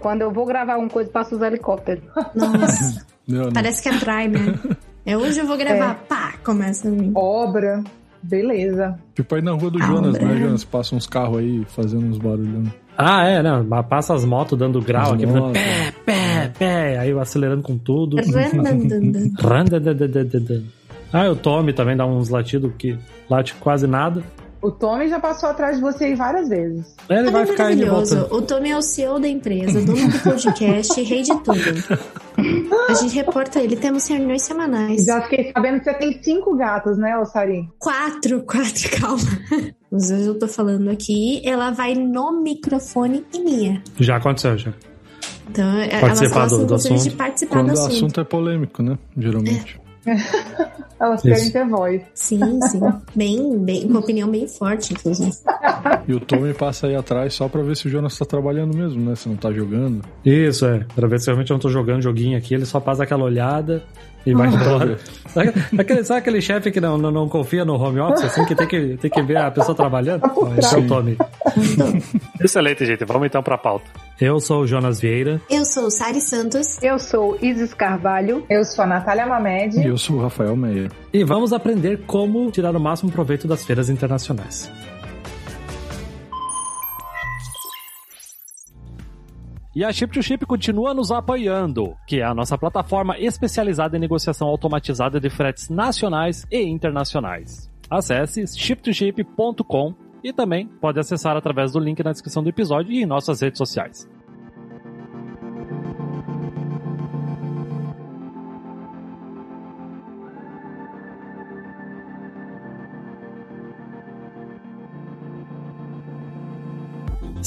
Quando eu vou gravar uma coisa, passo os helicópteros. Nossa, Não, não. parece que atrai, né? É hoje eu vou gravar, pá, começa a vir. Obra, beleza. Tipo aí na rua do Ah, Jonas, André. né, Jonas? Passa uns carros aí fazendo uns barulhos. Ah, é, não. mas Passa as motos dando grau As aqui, fazendo motos. pé, pé, pé. Aí eu acelerando com tudo. Ah, o Tommy também dá uns latidos que late quase nada. O Tommy já passou atrás de você aí várias vezes. Ele Ele vai é ficar aí de maravilhoso. volta. O Tommy é o CEO da empresa, dono do podcast, rei de tudo. A gente reporta ele, temos reuniões semanais. Já fiquei sabendo que você tem cinco gatos, né, ô Sarim? Quatro, quatro, calma. Às vezes eu tô falando aqui, ela vai no microfone e minha. Já aconteceu, já. Então, elas Participar gostam, do- do inclusive, de assunto. participar Quando do o assunto. assunto é polêmico, né? Geralmente. Elas Isso. querem ter voz. Sim, sim. Bem, bem, com opinião bem forte, inclusive. E o Tommy passa aí atrás só pra ver se o Jonas tá trabalhando mesmo, né? Se não tá jogando. Isso, é. Pra ver se realmente eu não tô jogando joguinho aqui, ele só passa aquela olhada e vai embora. Sabe aquele, sabe aquele chefe que não, não, não confia no home office, assim, que tem que, tem que ver a pessoa trabalhando? Esse é o Tommy. Excelente, gente. Vamos então pra pauta. Eu sou o Jonas Vieira. Eu sou Sari Santos. Eu sou Isis Carvalho. Eu sou a Natália Mamed. E eu sou o Rafael Meia. E vamos aprender como tirar o máximo proveito das feiras internacionais. E a Chip to Chip continua nos apoiando, que é a nossa plataforma especializada em negociação automatizada de fretes nacionais e internacionais. Acesse chiptoship.com e também pode acessar através do link na descrição do episódio e em nossas redes sociais.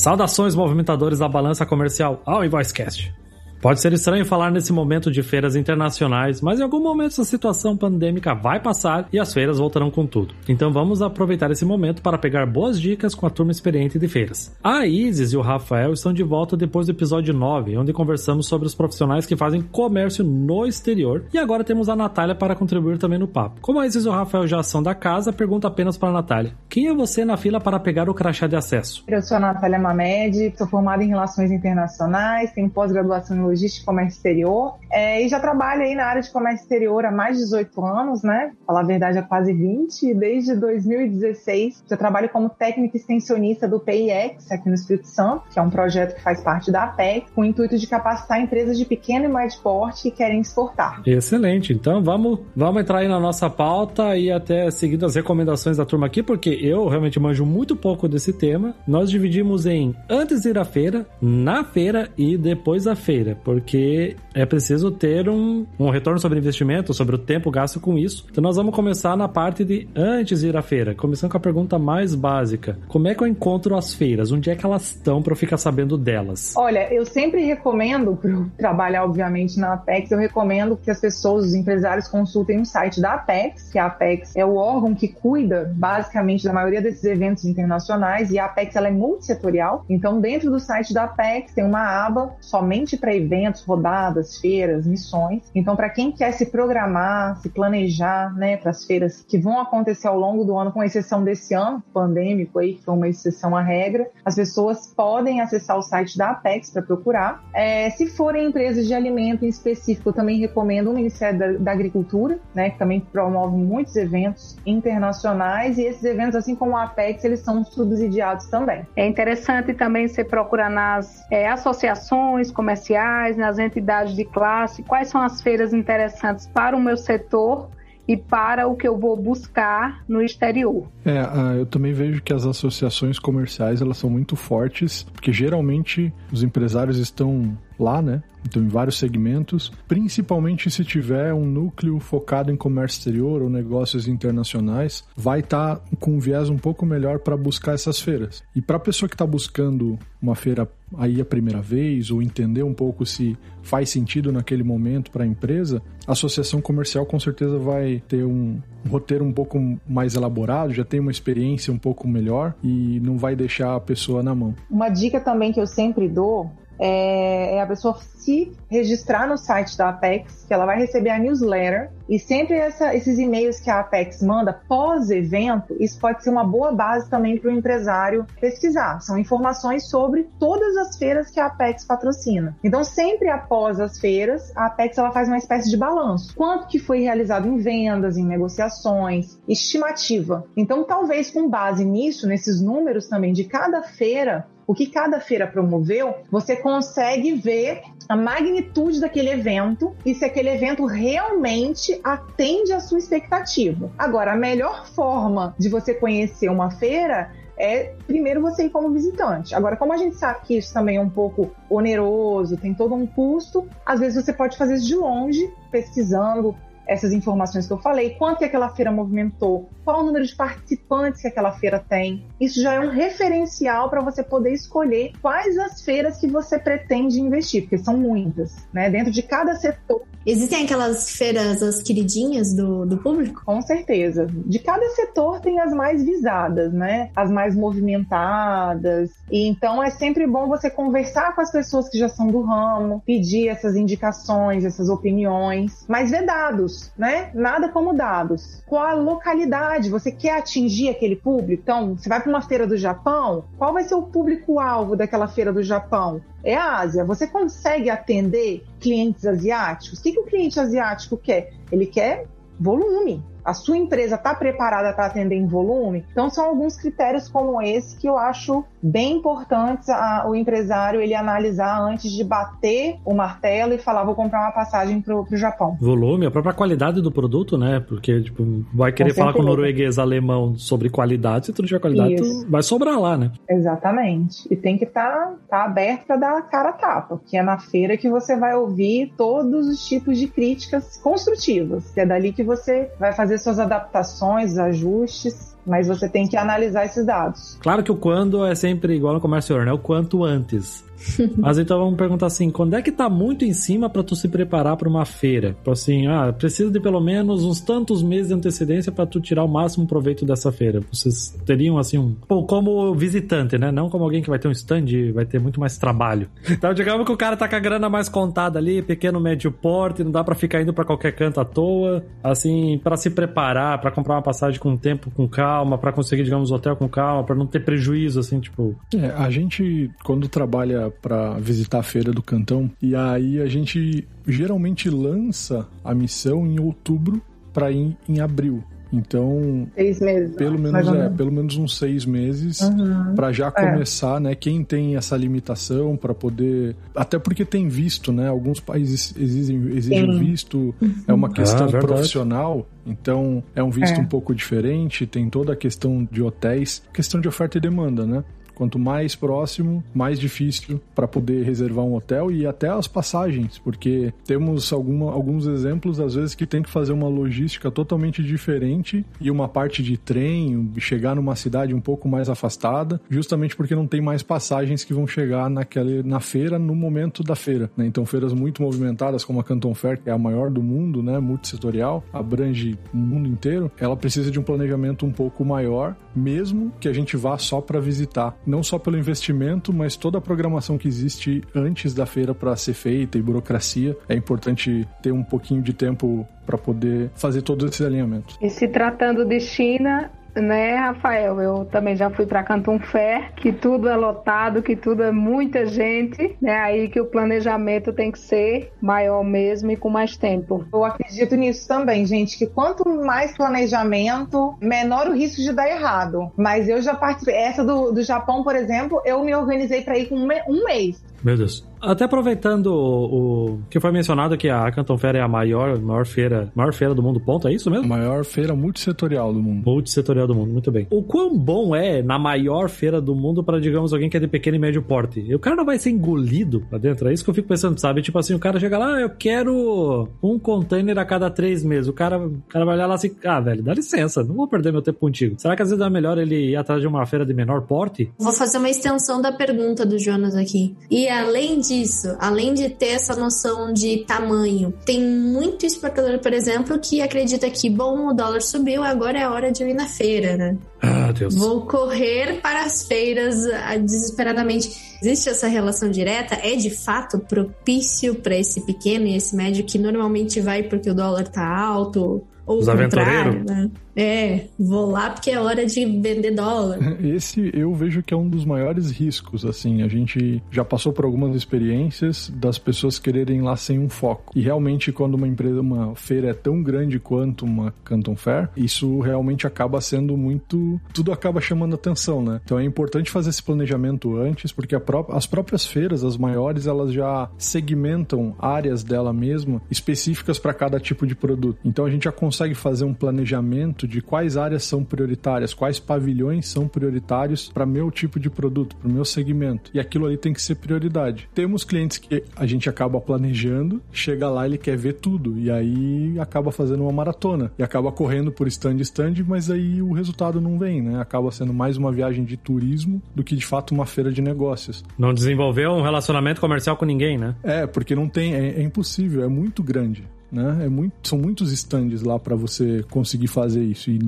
Saudações, movimentadores da balança comercial ao Invoicecast. Pode ser estranho falar nesse momento de feiras internacionais, mas em algum momento essa situação pandêmica vai passar e as feiras voltarão com tudo. Então vamos aproveitar esse momento para pegar boas dicas com a turma experiente de feiras. A Isis e o Rafael estão de volta depois do episódio 9, onde conversamos sobre os profissionais que fazem comércio no exterior, e agora temos a Natália para contribuir também no papo. Como a Isis e o Rafael já são da casa, pergunto apenas para a Natália: quem é você na fila para pegar o crachá de acesso? Eu sou a Natália Mamed, sou formada em Relações Internacionais, tenho pós-graduação em Logística e Comércio Exterior é, e já trabalho aí na área de comércio exterior há mais de 18 anos, né? Falar a verdade, há quase 20. E desde 2016 eu trabalho como técnica extensionista do PIX aqui no Espírito Santo, que é um projeto que faz parte da APEC, com o intuito de capacitar empresas de pequeno e médio porte que querem exportar. Excelente. Então vamos, vamos entrar aí na nossa pauta e até seguindo as recomendações da turma aqui, porque eu realmente manjo muito pouco desse tema. Nós dividimos em antes de ir à feira, na feira e depois da feira, porque é preciso ter um, um retorno sobre investimento, sobre o tempo gasto com isso. Então nós vamos começar na parte de antes de ir à feira, começando com a pergunta mais básica. Como é que eu encontro as feiras? Onde é que elas estão para eu ficar sabendo delas? Olha, eu sempre recomendo, para trabalhar, obviamente, na Apex, eu recomendo que as pessoas, os empresários, consultem o site da Apex, que a Apex é o órgão que cuida, basicamente, da maioria desses eventos internacionais, e a Apex ela é multissetorial. Então, dentro do site da Apex tem uma aba somente para eventos, rodadas, feiras, missões. Então, para quem quer se programar, se planejar, né, para as feiras que vão acontecer ao longo do ano, com exceção desse ano pandêmico aí, que foi uma exceção à regra, as pessoas podem acessar o site da Apex para procurar. É, se forem empresas de alimento em específico, eu também recomendo o Ministério da, da Agricultura, né, que também promove muitos eventos internacionais e esses eventos, assim como a Apex, eles são subsidiados também. É interessante também você procurar nas é, associações comerciais, nas entidades de classe, quais são as feiras interessantes para o meu setor e para o que eu vou buscar no exterior. É, ah, eu também vejo que as associações comerciais elas são muito fortes, porque geralmente os empresários estão lá, né? Então, em vários segmentos, principalmente se tiver um núcleo focado em comércio exterior ou negócios internacionais, vai estar com um viés um pouco melhor para buscar essas feiras. E para a pessoa que está buscando uma feira aí a primeira vez ou entender um pouco se faz sentido naquele momento para a empresa, a associação comercial com certeza vai ter um roteiro um pouco mais elaborado, já tem uma experiência um pouco melhor e não vai deixar a pessoa na mão. Uma dica também que eu sempre dou é, é a pessoa se registrar no site da Apex, que ela vai receber a newsletter e sempre essa, esses e-mails que a Apex manda pós-evento, isso pode ser uma boa base também para o empresário pesquisar. São informações sobre todas as feiras que a Apex patrocina. Então, sempre após as feiras, a Apex ela faz uma espécie de balanço. Quanto que foi realizado em vendas, em negociações, estimativa. Então, talvez com base nisso, nesses números também de cada feira, o que cada feira promoveu, você consegue ver a magnitude daquele evento e se aquele evento realmente atende à sua expectativa. Agora, a melhor forma de você conhecer uma feira é primeiro você ir como visitante. Agora, como a gente sabe que isso também é um pouco oneroso, tem todo um custo, às vezes você pode fazer isso de longe, pesquisando, essas informações que eu falei, quanto que aquela feira movimentou, qual o número de participantes que aquela feira tem. Isso já é um referencial para você poder escolher quais as feiras que você pretende investir, porque são muitas, né? Dentro de cada setor. Existem aquelas feiras, as queridinhas do, do público? Com certeza. De cada setor tem as mais visadas, né? As mais movimentadas. E então é sempre bom você conversar com as pessoas que já são do ramo, pedir essas indicações, essas opiniões, mas ver dados, né? Nada como dados. Qual a localidade? Você quer atingir aquele público? Então, você vai para uma feira do Japão, qual vai ser o público-alvo daquela feira do Japão? é a Ásia. Você consegue atender clientes asiáticos? O que, que o cliente asiático quer? Ele quer volume a sua empresa está preparada para atender em volume? Então são alguns critérios como esse que eu acho bem importantes a, o empresário ele analisar antes de bater o martelo e falar vou comprar uma passagem para o Japão. Volume, a própria qualidade do produto, né? Porque tipo, vai querer com falar com o norueguês alemão sobre qualidade, se tu não tiver qualidade, tu vai sobrar lá, né? Exatamente. E tem que estar tá, tá aberto para dar cara a tapa, que é na feira que você vai ouvir todos os tipos de críticas construtivas. É dali que você vai fazer fazer suas adaptações, ajustes, mas você tem que analisar esses dados. Claro que o quando é sempre igual no comércio, né? O quanto antes. Mas então vamos perguntar assim, quando é que tá muito em cima para tu se preparar para uma feira? Tipo assim, ah, precisa de pelo menos uns tantos meses de antecedência para tu tirar o máximo proveito dessa feira. Vocês teriam assim um, Pô, como visitante, né? Não como alguém que vai ter um stand, vai ter muito mais trabalho. Então, digamos que o cara tá com a grana mais contada ali, pequeno, médio porte, não dá para ficar indo para qualquer canto à toa, assim, para se preparar, para comprar uma passagem com tempo, com calma, para conseguir, digamos, hotel com calma, para não ter prejuízo assim, tipo. É, a gente quando trabalha para visitar a feira do Cantão. E aí a gente geralmente lança a missão em outubro para ir em abril. Então, seis meses, pelo menos é, pelo menos uns seis meses uhum. para já é. começar, é. né? Quem tem essa limitação para poder, até porque tem visto, né? Alguns países exigem, exigem visto, uhum. é uma questão ah, profissional. Então, é um visto é. um pouco diferente, tem toda a questão de hotéis, questão de oferta e demanda, né? Quanto mais próximo, mais difícil para poder reservar um hotel e até as passagens, porque temos alguma, alguns exemplos, às vezes, que tem que fazer uma logística totalmente diferente e uma parte de trem, chegar numa cidade um pouco mais afastada, justamente porque não tem mais passagens que vão chegar naquela, na feira no momento da feira. Né? Então, feiras muito movimentadas, como a Canton Fair, que é a maior do mundo, né? multissetorial, abrange o mundo inteiro, ela precisa de um planejamento um pouco maior, mesmo que a gente vá só para visitar não só pelo investimento, mas toda a programação que existe antes da feira para ser feita e burocracia. É importante ter um pouquinho de tempo para poder fazer todo esse alinhamento. E se tratando de China, né, Rafael? Eu também já fui para Canton Fair, que tudo é lotado, que tudo é muita gente, né? Aí que o planejamento tem que ser maior mesmo e com mais tempo. Eu acredito nisso também, gente, que quanto mais planejamento, menor o risco de dar errado. Mas eu já participei, essa do, do Japão, por exemplo, eu me organizei para ir com um mês. Meu Deus. Até aproveitando o, o, que foi mencionado que a Canton Fair é a maior, maior feira, maior feira do mundo, ponto, é isso mesmo? A maior feira multissetorial do mundo. Multissetorial do mundo, muito bem. O quão bom é na maior feira do mundo para, digamos, alguém que é de pequeno e médio porte? E o cara não vai ser engolido lá dentro, é isso que eu fico pensando, sabe? Tipo assim, o cara chega lá, ah, eu quero um container a cada três meses. O cara, o cara vai olhar lá assim, ah, velho, dá licença, não vou perder meu tempo contigo. Será que às vezes é melhor ele ir atrás de uma feira de menor porte? Vou fazer uma extensão da pergunta do Jonas aqui. E além disso, além de ter essa noção de tamanho, tem muito exportador, por exemplo, que acredita que, bom, o dólar subiu, agora é hora de eu ir na feira, né? Ah, Deus. Vou correr para as feiras ah, desesperadamente. Existe essa relação direta? É de fato propício para esse pequeno e esse médio que normalmente vai porque o dólar tá alto? Ou Os o contrário, aventureiros? né? É, vou lá porque é hora de vender dólar. Esse eu vejo que é um dos maiores riscos, assim, a gente já passou por algumas experiências das pessoas quererem ir lá sem um foco. E realmente quando uma empresa, uma feira é tão grande quanto uma Canton Fair, isso realmente acaba sendo muito, tudo acaba chamando atenção, né? Então é importante fazer esse planejamento antes, porque pró- as próprias feiras, as maiores, elas já segmentam áreas dela mesma específicas para cada tipo de produto. Então a gente já consegue fazer um planejamento de quais áreas são prioritárias, quais pavilhões são prioritários para meu tipo de produto, para o meu segmento. E aquilo ali tem que ser prioridade. Temos clientes que a gente acaba planejando, chega lá ele quer ver tudo e aí acaba fazendo uma maratona e acaba correndo por stand stand, mas aí o resultado não vem, né? Acaba sendo mais uma viagem de turismo do que de fato uma feira de negócios. Não desenvolveu um relacionamento comercial com ninguém, né? É, porque não tem, é, é impossível, é muito grande. Né? É muito, são muitos stands lá para você conseguir fazer isso. E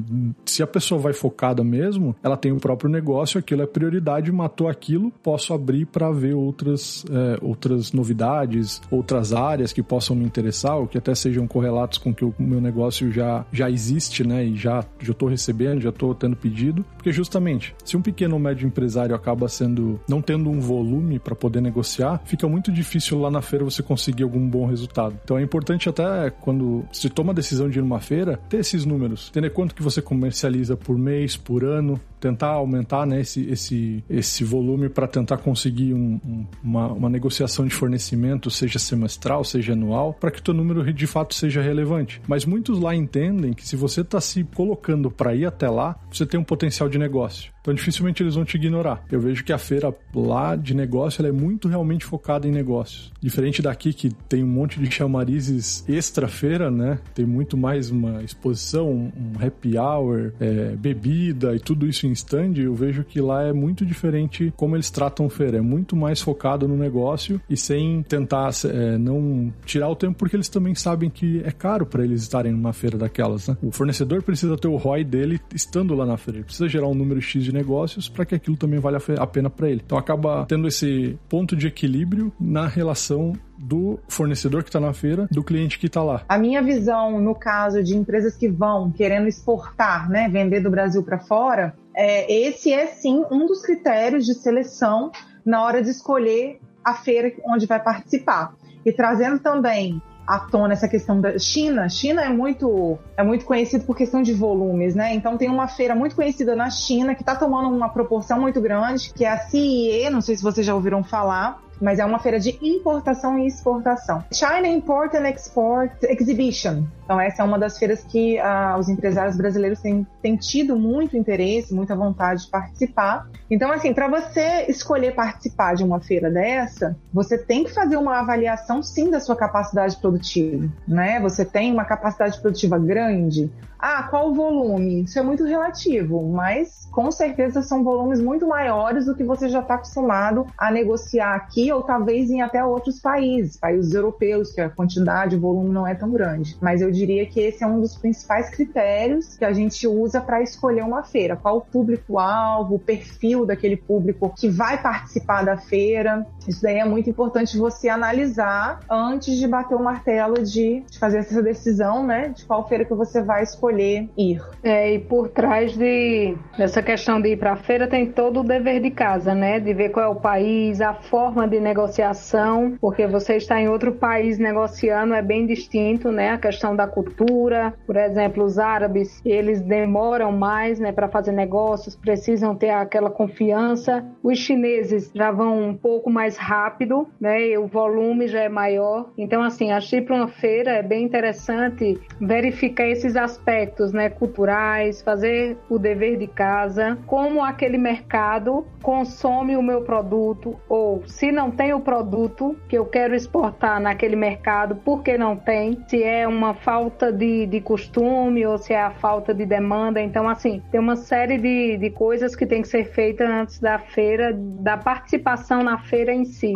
se a pessoa vai focada mesmo, ela tem o próprio negócio, aquilo é prioridade, matou aquilo, posso abrir para ver outras, é, outras novidades, outras áreas que possam me interessar, ou que até sejam correlatos com que o meu negócio já, já existe, né? E já estou recebendo, já estou tendo pedido. Porque justamente, se um pequeno ou médio empresário acaba sendo não tendo um volume para poder negociar, fica muito difícil lá na feira você conseguir algum bom resultado. Então é importante até quando se toma a decisão de ir numa feira, ter esses números, entender quanto que você comercializa por mês, por ano, tentar aumentar né, esse, esse, esse volume para tentar conseguir um- um- uma, uma negociação de fornecimento, seja semestral, seja anual, para que o teu número de fato seja relevante. Mas muitos lá entendem que se você está se colocando para ir até lá, você tem um potencial de negócio. Então dificilmente eles vão te ignorar. Eu vejo que a feira lá de negócio ela é muito realmente focada em negócios. Diferente daqui que tem um monte de chamarizes extra feira, né? Tem muito mais uma exposição, um happy hour, é, bebida e tudo isso em stand. Eu vejo que lá é muito diferente como eles tratam feira. É muito mais focado no negócio e sem tentar é, não tirar o tempo porque eles também sabem que é caro para eles estarem numa feira daquelas, né? O fornecedor precisa ter o ROI dele estando lá na feira. Ele precisa gerar um número X de negócios para que aquilo também valha a pena para ele. Então acaba tendo esse ponto de equilíbrio na relação do fornecedor que está na feira, do cliente que está lá. A minha visão, no caso de empresas que vão querendo exportar, né, vender do Brasil para fora, é, esse é sim um dos critérios de seleção na hora de escolher a feira onde vai participar. E trazendo também à tona essa questão da China. China é muito é muito conhecido por questão de volumes, né? Então tem uma feira muito conhecida na China que está tomando uma proporção muito grande, que é a CIE, não sei se vocês já ouviram falar, mas é uma feira de importação e exportação. China Import and Export Exhibition. Então essa é uma das feiras que ah, os empresários brasileiros têm, têm tido muito interesse, muita vontade de participar. Então assim, para você escolher participar de uma feira dessa, você tem que fazer uma avaliação sim da sua capacidade produtiva, né? Você tem uma capacidade produtiva grande? Ah, qual o volume? Isso é muito relativo, mas com certeza são volumes muito maiores do que você já está acostumado a negociar aqui ou talvez em até outros países, países europeus, que a quantidade, o volume não é tão grande. Mas eu diria que esse é um dos principais critérios que a gente usa para escolher uma feira. Qual o público-alvo, o perfil daquele público que vai participar da feira. Isso daí é muito importante você analisar antes de bater o martelo de, de fazer essa decisão, né? De qual feira que você vai escolher ir. É, e por trás de, dessa questão de ir para a feira tem todo o dever de casa, né? De ver qual é o país, a forma de negociação, porque você está em outro país negociando é bem distinto, né? A questão da cultura, por exemplo, os árabes, eles demoram mais, né, para fazer negócios, precisam ter aquela confiança. Os chineses já vão um pouco mais rápido, né? E o volume já é maior. Então, assim, acho que para uma feira é bem interessante verificar esses aspectos, né, culturais, fazer o dever de casa, como aquele mercado consome o meu produto ou se não tem o produto que eu quero exportar naquele mercado, por que não tem? Se é uma falta de, de costume ou se é a falta de demanda. Então, assim, tem uma série de, de coisas que tem que ser feita antes da feira, da participação na feira em si.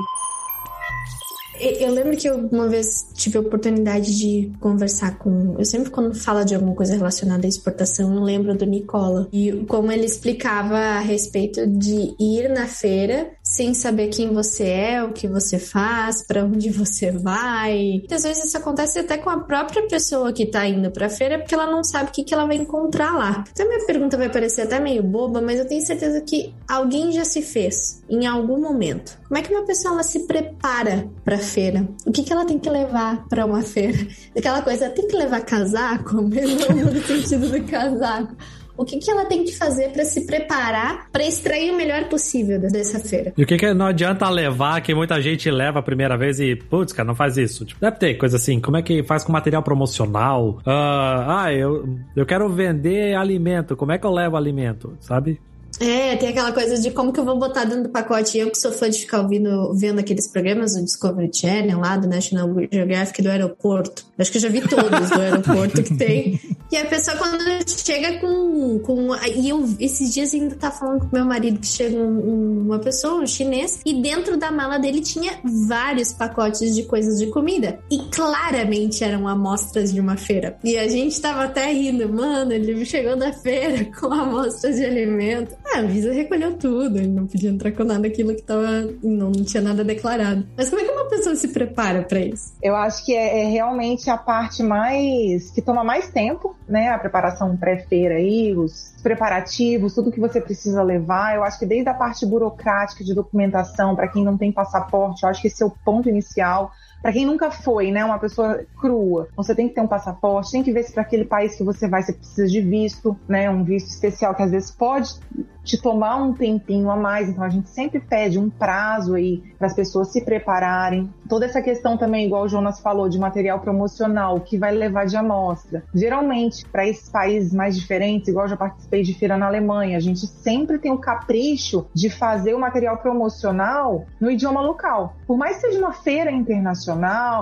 Eu lembro que eu uma vez tive a oportunidade de conversar com. Eu sempre, quando fala de alguma coisa relacionada à exportação, eu lembro do Nicola. E como ele explicava a respeito de ir na feira sem saber quem você é, o que você faz, para onde você vai. Às vezes isso acontece até com a própria pessoa que tá indo pra feira, porque ela não sabe o que, que ela vai encontrar lá. Então, minha pergunta vai parecer até meio boba, mas eu tenho certeza que alguém já se fez em algum momento. Como é que uma pessoa ela se prepara para feira? O que, que ela tem que levar para uma feira? Aquela coisa, tem que levar casaco, mesmo no sentido do casaco o que, que ela tem que fazer para se preparar para extrair o melhor possível dessa feira. E o que, que não adianta levar, que muita gente leva a primeira vez e, putz, cara, não faz isso. Tipo, deve ter coisa assim, como é que faz com material promocional? Uh, ah, eu, eu quero vender alimento, como é que eu levo alimento, sabe? É, tem aquela coisa de como que eu vou botar dentro do pacote. Eu que sou fã de ficar ouvindo, vendo aqueles programas do Discovery Channel lá, do National Geographic do aeroporto. Acho que eu já vi todos do aeroporto que tem. E a pessoa quando chega com... com e eu esses dias ainda tá falando com meu marido que chega um, uma pessoa, um chinês, e dentro da mala dele tinha vários pacotes de coisas de comida. E claramente eram amostras de uma feira. E a gente tava até rindo, mano, ele chegou da feira com amostras de alimento. Ah, a Visa recolheu tudo, ele não podia entrar com nada aquilo que tava. Não, não tinha nada declarado. Mas como é que uma pessoa se prepara para isso? Eu acho que é, é, realmente a parte mais. que toma mais tempo, né? A preparação pré-feira aí, os preparativos, tudo que você precisa levar. Eu acho que desde a parte burocrática de documentação, para quem não tem passaporte, eu acho que esse é o ponto inicial para quem nunca foi, né, uma pessoa crua, você tem que ter um passaporte, tem que ver se para aquele país que você vai você precisa de visto, né, um visto especial que às vezes pode te tomar um tempinho a mais. Então a gente sempre pede um prazo aí para as pessoas se prepararem. Toda essa questão também, igual o Jonas falou, de material promocional que vai levar de amostra. Geralmente, para esses países mais diferentes, igual eu já participei de feira na Alemanha, a gente sempre tem o capricho de fazer o material promocional no idioma local. Por mais que seja uma feira internacional,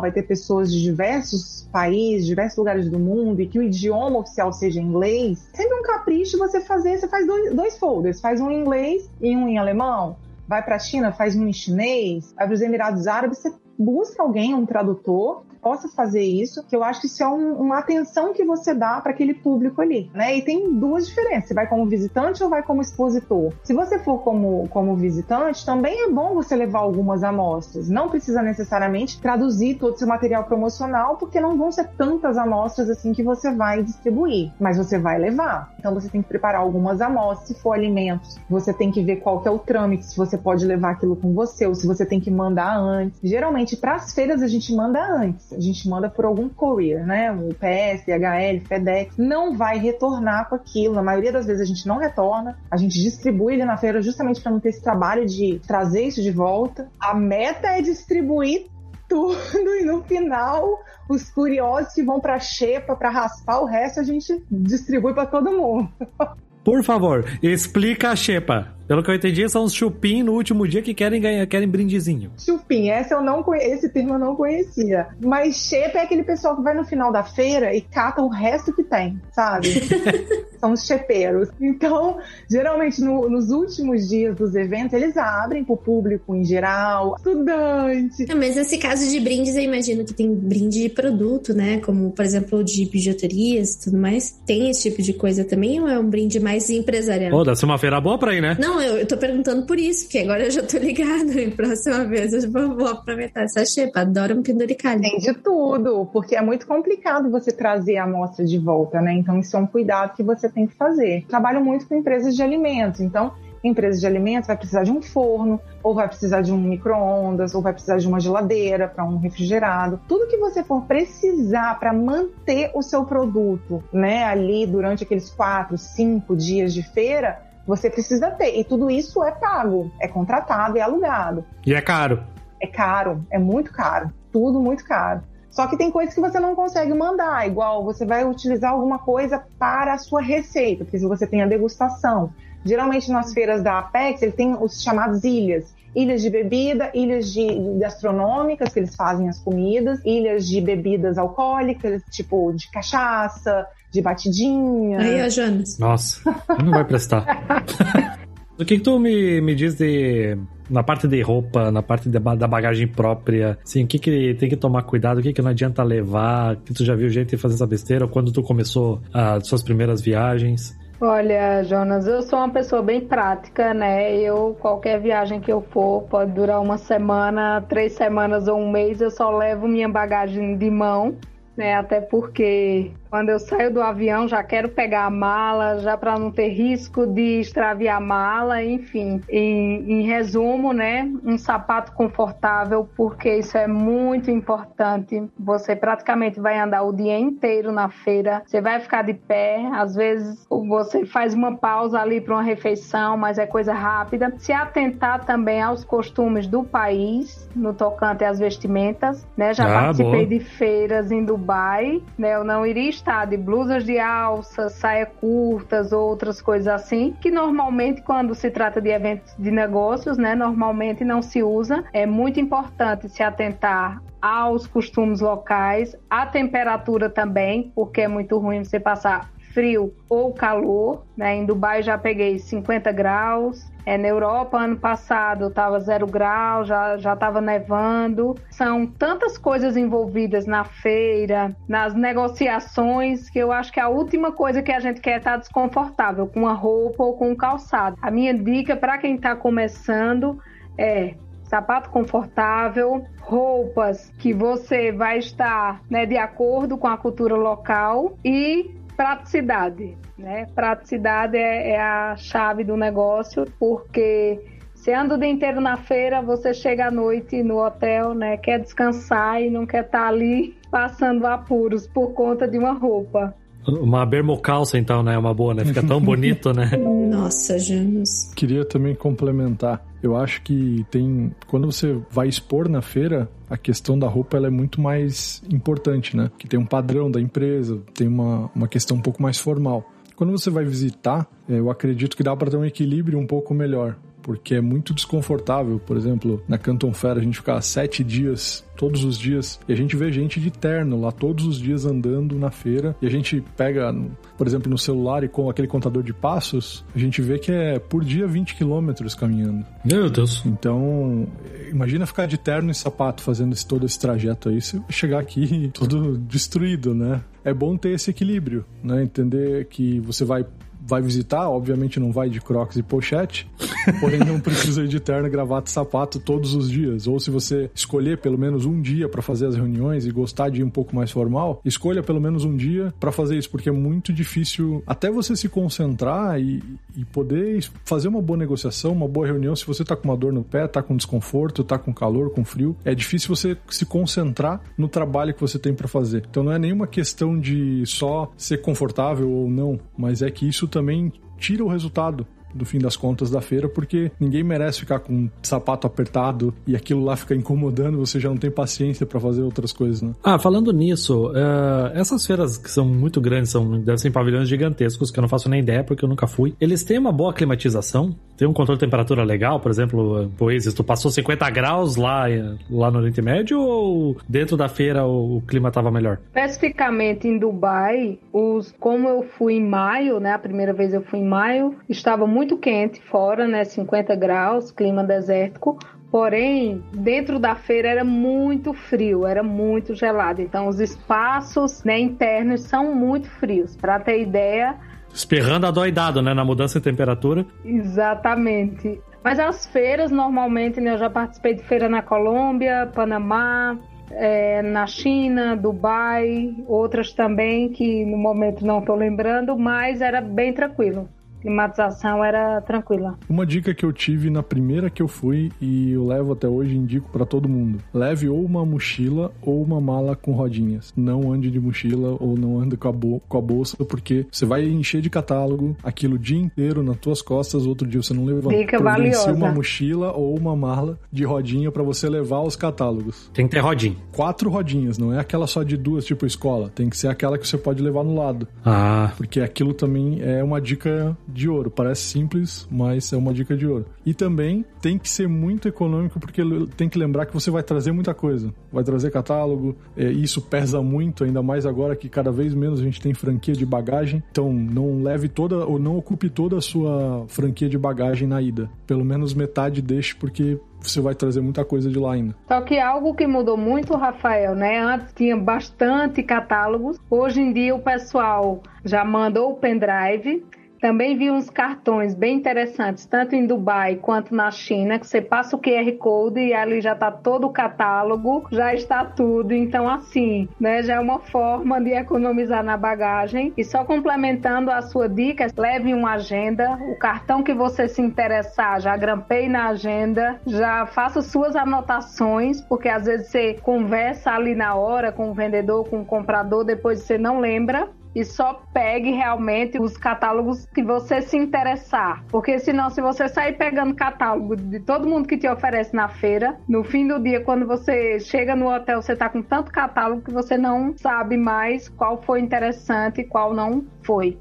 vai ter pessoas de diversos países, diversos lugares do mundo e que o idioma oficial seja inglês, sempre um capricho você fazer, você faz dois, dois folders, faz um em inglês e um em alemão, vai para a China, faz um em chinês, vai para os Emirados Árabes, você busca alguém, um tradutor, possa fazer isso, que eu acho que isso é um, uma atenção que você dá para aquele público ali, né? E tem duas diferenças, você vai como visitante ou vai como expositor. Se você for como, como visitante, também é bom você levar algumas amostras. Não precisa necessariamente traduzir todo o seu material promocional, porque não vão ser tantas amostras assim que você vai distribuir, mas você vai levar. Então você tem que preparar algumas amostras, se for alimentos, você tem que ver qual que é o trâmite, se você pode levar aquilo com você ou se você tem que mandar antes. Geralmente para as feiras a gente manda antes a gente manda por algum courier, né? O PS, DHL, FedEx, não vai retornar com aquilo. Na maioria das vezes a gente não retorna, a gente distribui ele na feira justamente para não ter esse trabalho de trazer isso de volta. A meta é distribuir tudo e no final os curiosos que vão para xepa para raspar o resto a gente distribui para todo mundo. Por favor, explica a xepa. Pelo que eu entendi, são os chupim no último dia que querem ganhar, querem brindezinho. Chupim, essa eu não esse termo eu não conhecia. Mas chepe é aquele pessoal que vai no final da feira e cata o resto que tem, sabe? são os chepeiros. Então, geralmente no, nos últimos dias dos eventos, eles abrem para o público em geral, estudante. É, mas nesse caso de brindes, eu imagino que tem brinde de produto, né? Como, por exemplo, de bijuterias e tudo mais. Tem esse tipo de coisa também ou é um brinde mais empresarial? Pô, deve ser uma feira boa pra ir, né? Não, não, eu, eu tô perguntando por isso, porque agora eu já tô ligada. E próxima vez eu vou aproveitar essa xepa. Adoro um penduricalho. Tem de tudo, porque é muito complicado você trazer a amostra de volta, né? Então, isso é um cuidado que você tem que fazer. Trabalho muito com empresas de alimentos, então empresa de alimentos vai precisar de um forno, ou vai precisar de um micro-ondas, ou vai precisar de uma geladeira para um refrigerado. Tudo que você for precisar para manter o seu produto, né, ali durante aqueles quatro, cinco dias de feira, você precisa ter. E tudo isso é pago, é contratado, é alugado. E é caro. É caro, é muito caro. Tudo muito caro. Só que tem coisas que você não consegue mandar, igual você vai utilizar alguma coisa para a sua receita, porque se você tem a degustação. Geralmente nas feiras da Apex, ele tem os chamados ilhas. Ilhas de bebida, ilhas de gastronômicas, que eles fazem as comidas, ilhas de bebidas alcoólicas, tipo de cachaça, de batidinha. Aí, a Jonas. Nossa, não vai prestar. O que, que tu me, me diz de na parte de roupa, na parte de, da bagagem própria, assim, o que, que tem que tomar cuidado, o que, que não adianta levar, que tu já viu gente fazer essa besteira, ou quando tu começou as suas primeiras viagens? Olha, Jonas, eu sou uma pessoa bem prática, né? Eu, qualquer viagem que eu for, pode durar uma semana, três semanas ou um mês, eu só levo minha bagagem de mão, né? Até porque quando eu saio do avião, já quero pegar a mala, já para não ter risco de extraviar a mala, enfim. Em, em, resumo, né, um sapato confortável, porque isso é muito importante. Você praticamente vai andar o dia inteiro na feira, você vai ficar de pé, às vezes você faz uma pausa ali para uma refeição, mas é coisa rápida. Se atentar também aos costumes do país, no tocante às vestimentas, né? Já ah, participei boa. de feiras em Dubai, né? Eu não iria estar de blusas de alça, saia curtas, outras coisas assim, que normalmente quando se trata de eventos de negócios, né, normalmente não se usa. É muito importante se atentar aos costumes locais, à temperatura também, porque é muito ruim você passar frio ou calor. Né? Em Dubai já peguei 50 graus. É, na Europa, ano passado, estava zero grau, já estava nevando. São tantas coisas envolvidas na feira, nas negociações, que eu acho que a última coisa que a gente quer é estar tá desconfortável com a roupa ou com o calçado. A minha dica para quem está começando é sapato confortável, roupas que você vai estar né, de acordo com a cultura local e praticidade, né? Praticidade é, é a chave do negócio, porque você anda o dia inteiro na feira, você chega à noite no hotel, né? Quer descansar e não quer estar tá ali passando apuros por conta de uma roupa. Uma bermocalça, então, né? É uma boa, né? Fica tão bonito, né? Nossa, Janus. Queria também complementar. Eu acho que tem. Quando você vai expor na feira, a questão da roupa ela é muito mais importante, né? Que tem um padrão da empresa, tem uma, uma questão um pouco mais formal. Quando você vai visitar, é, eu acredito que dá para ter um equilíbrio um pouco melhor porque é muito desconfortável. Por exemplo, na Canton Fair a gente ficar sete dias, todos os dias, e a gente vê gente de terno lá todos os dias andando na feira, e a gente pega, por exemplo, no celular e com aquele contador de passos, a gente vê que é por dia 20 quilômetros caminhando. Meu Deus. Então, imagina ficar de terno e sapato fazendo esse, todo esse trajeto aí, você chegar aqui todo destruído, né? É bom ter esse equilíbrio, né? Entender que você vai vai visitar, obviamente não vai de crocs e pochete, porém não precisa de terno, gravata e sapato todos os dias. Ou se você escolher pelo menos um dia para fazer as reuniões e gostar de ir um pouco mais formal, escolha pelo menos um dia para fazer isso, porque é muito difícil até você se concentrar e, e poder fazer uma boa negociação, uma boa reunião. Se você tá com uma dor no pé, tá com desconforto, tá com calor, com frio, é difícil você se concentrar no trabalho que você tem para fazer. Então não é nenhuma questão de só ser confortável ou não, mas é que isso também tira o resultado do fim das contas da feira, porque ninguém merece ficar com um sapato apertado e aquilo lá fica incomodando, você já não tem paciência para fazer outras coisas, né? Ah, falando nisso, uh, essas feiras que são muito grandes, são, devem ser pavilhões gigantescos, que eu não faço nem ideia porque eu nunca fui. Eles têm uma boa climatização? Tem um controle de temperatura legal, por exemplo, Poesis, tu passou 50 graus lá, lá no Oriente Médio ou dentro da feira o, o clima estava melhor? Especificamente em Dubai, os, como eu fui em maio, né, a primeira vez eu fui em maio, estava muito quente fora, né, 50 graus, clima desértico, Porém, dentro da feira era muito frio, era muito gelado. Então, os espaços né, internos são muito frios. Para ter ideia, Esperrando adoidado, né? Na mudança de temperatura. Exatamente. Mas as feiras, normalmente, né, eu já participei de feira na Colômbia, Panamá, é, na China, Dubai, outras também que no momento não estou lembrando, mas era bem tranquilo climatização era tranquila. Uma dica que eu tive na primeira que eu fui e eu levo até hoje indico para todo mundo: leve ou uma mochila ou uma mala com rodinhas. Não ande de mochila ou não ande com a, com a bolsa porque você vai encher de catálogo aquilo o dia inteiro nas tuas costas, outro dia você não levanta. Dica valiosa. uma mochila ou uma mala de rodinha para você levar os catálogos. Tem que ter rodinha. Quatro rodinhas, não é aquela só de duas, tipo escola. Tem que ser aquela que você pode levar no lado. Ah. Porque aquilo também é uma dica de ouro. Parece simples, mas é uma dica de ouro. E também tem que ser muito econômico, porque tem que lembrar que você vai trazer muita coisa. Vai trazer catálogo, é, isso pesa muito, ainda mais agora que cada vez menos a gente tem franquia de bagagem. Então não leve toda, ou não ocupe toda a sua franquia de bagagem na ida. Pelo menos metade deixe, porque você vai trazer muita coisa de lá ainda. Só que algo que mudou muito, Rafael, né? Antes tinha bastante catálogos. Hoje em dia o pessoal já mandou o pendrive também vi uns cartões bem interessantes, tanto em Dubai quanto na China, que você passa o QR Code e ali já está todo o catálogo, já está tudo. Então, assim, né, já é uma forma de economizar na bagagem. E só complementando a sua dica, leve uma agenda, o cartão que você se interessar, já grampei na agenda, já faça suas anotações, porque às vezes você conversa ali na hora com o vendedor, com o comprador, depois você não lembra e só pegue realmente os catálogos que você se interessar. Porque senão, se você sair pegando catálogo de todo mundo que te oferece na feira, no fim do dia, quando você chega no hotel, você tá com tanto catálogo que você não sabe mais qual foi interessante e qual não foi.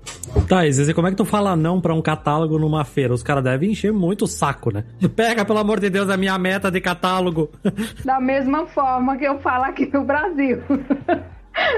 Tá, e como é que tu fala não pra um catálogo numa feira? Os caras devem encher muito o saco, né? Pega, pelo amor de Deus, a minha meta de catálogo. Da mesma forma que eu falo aqui no Brasil.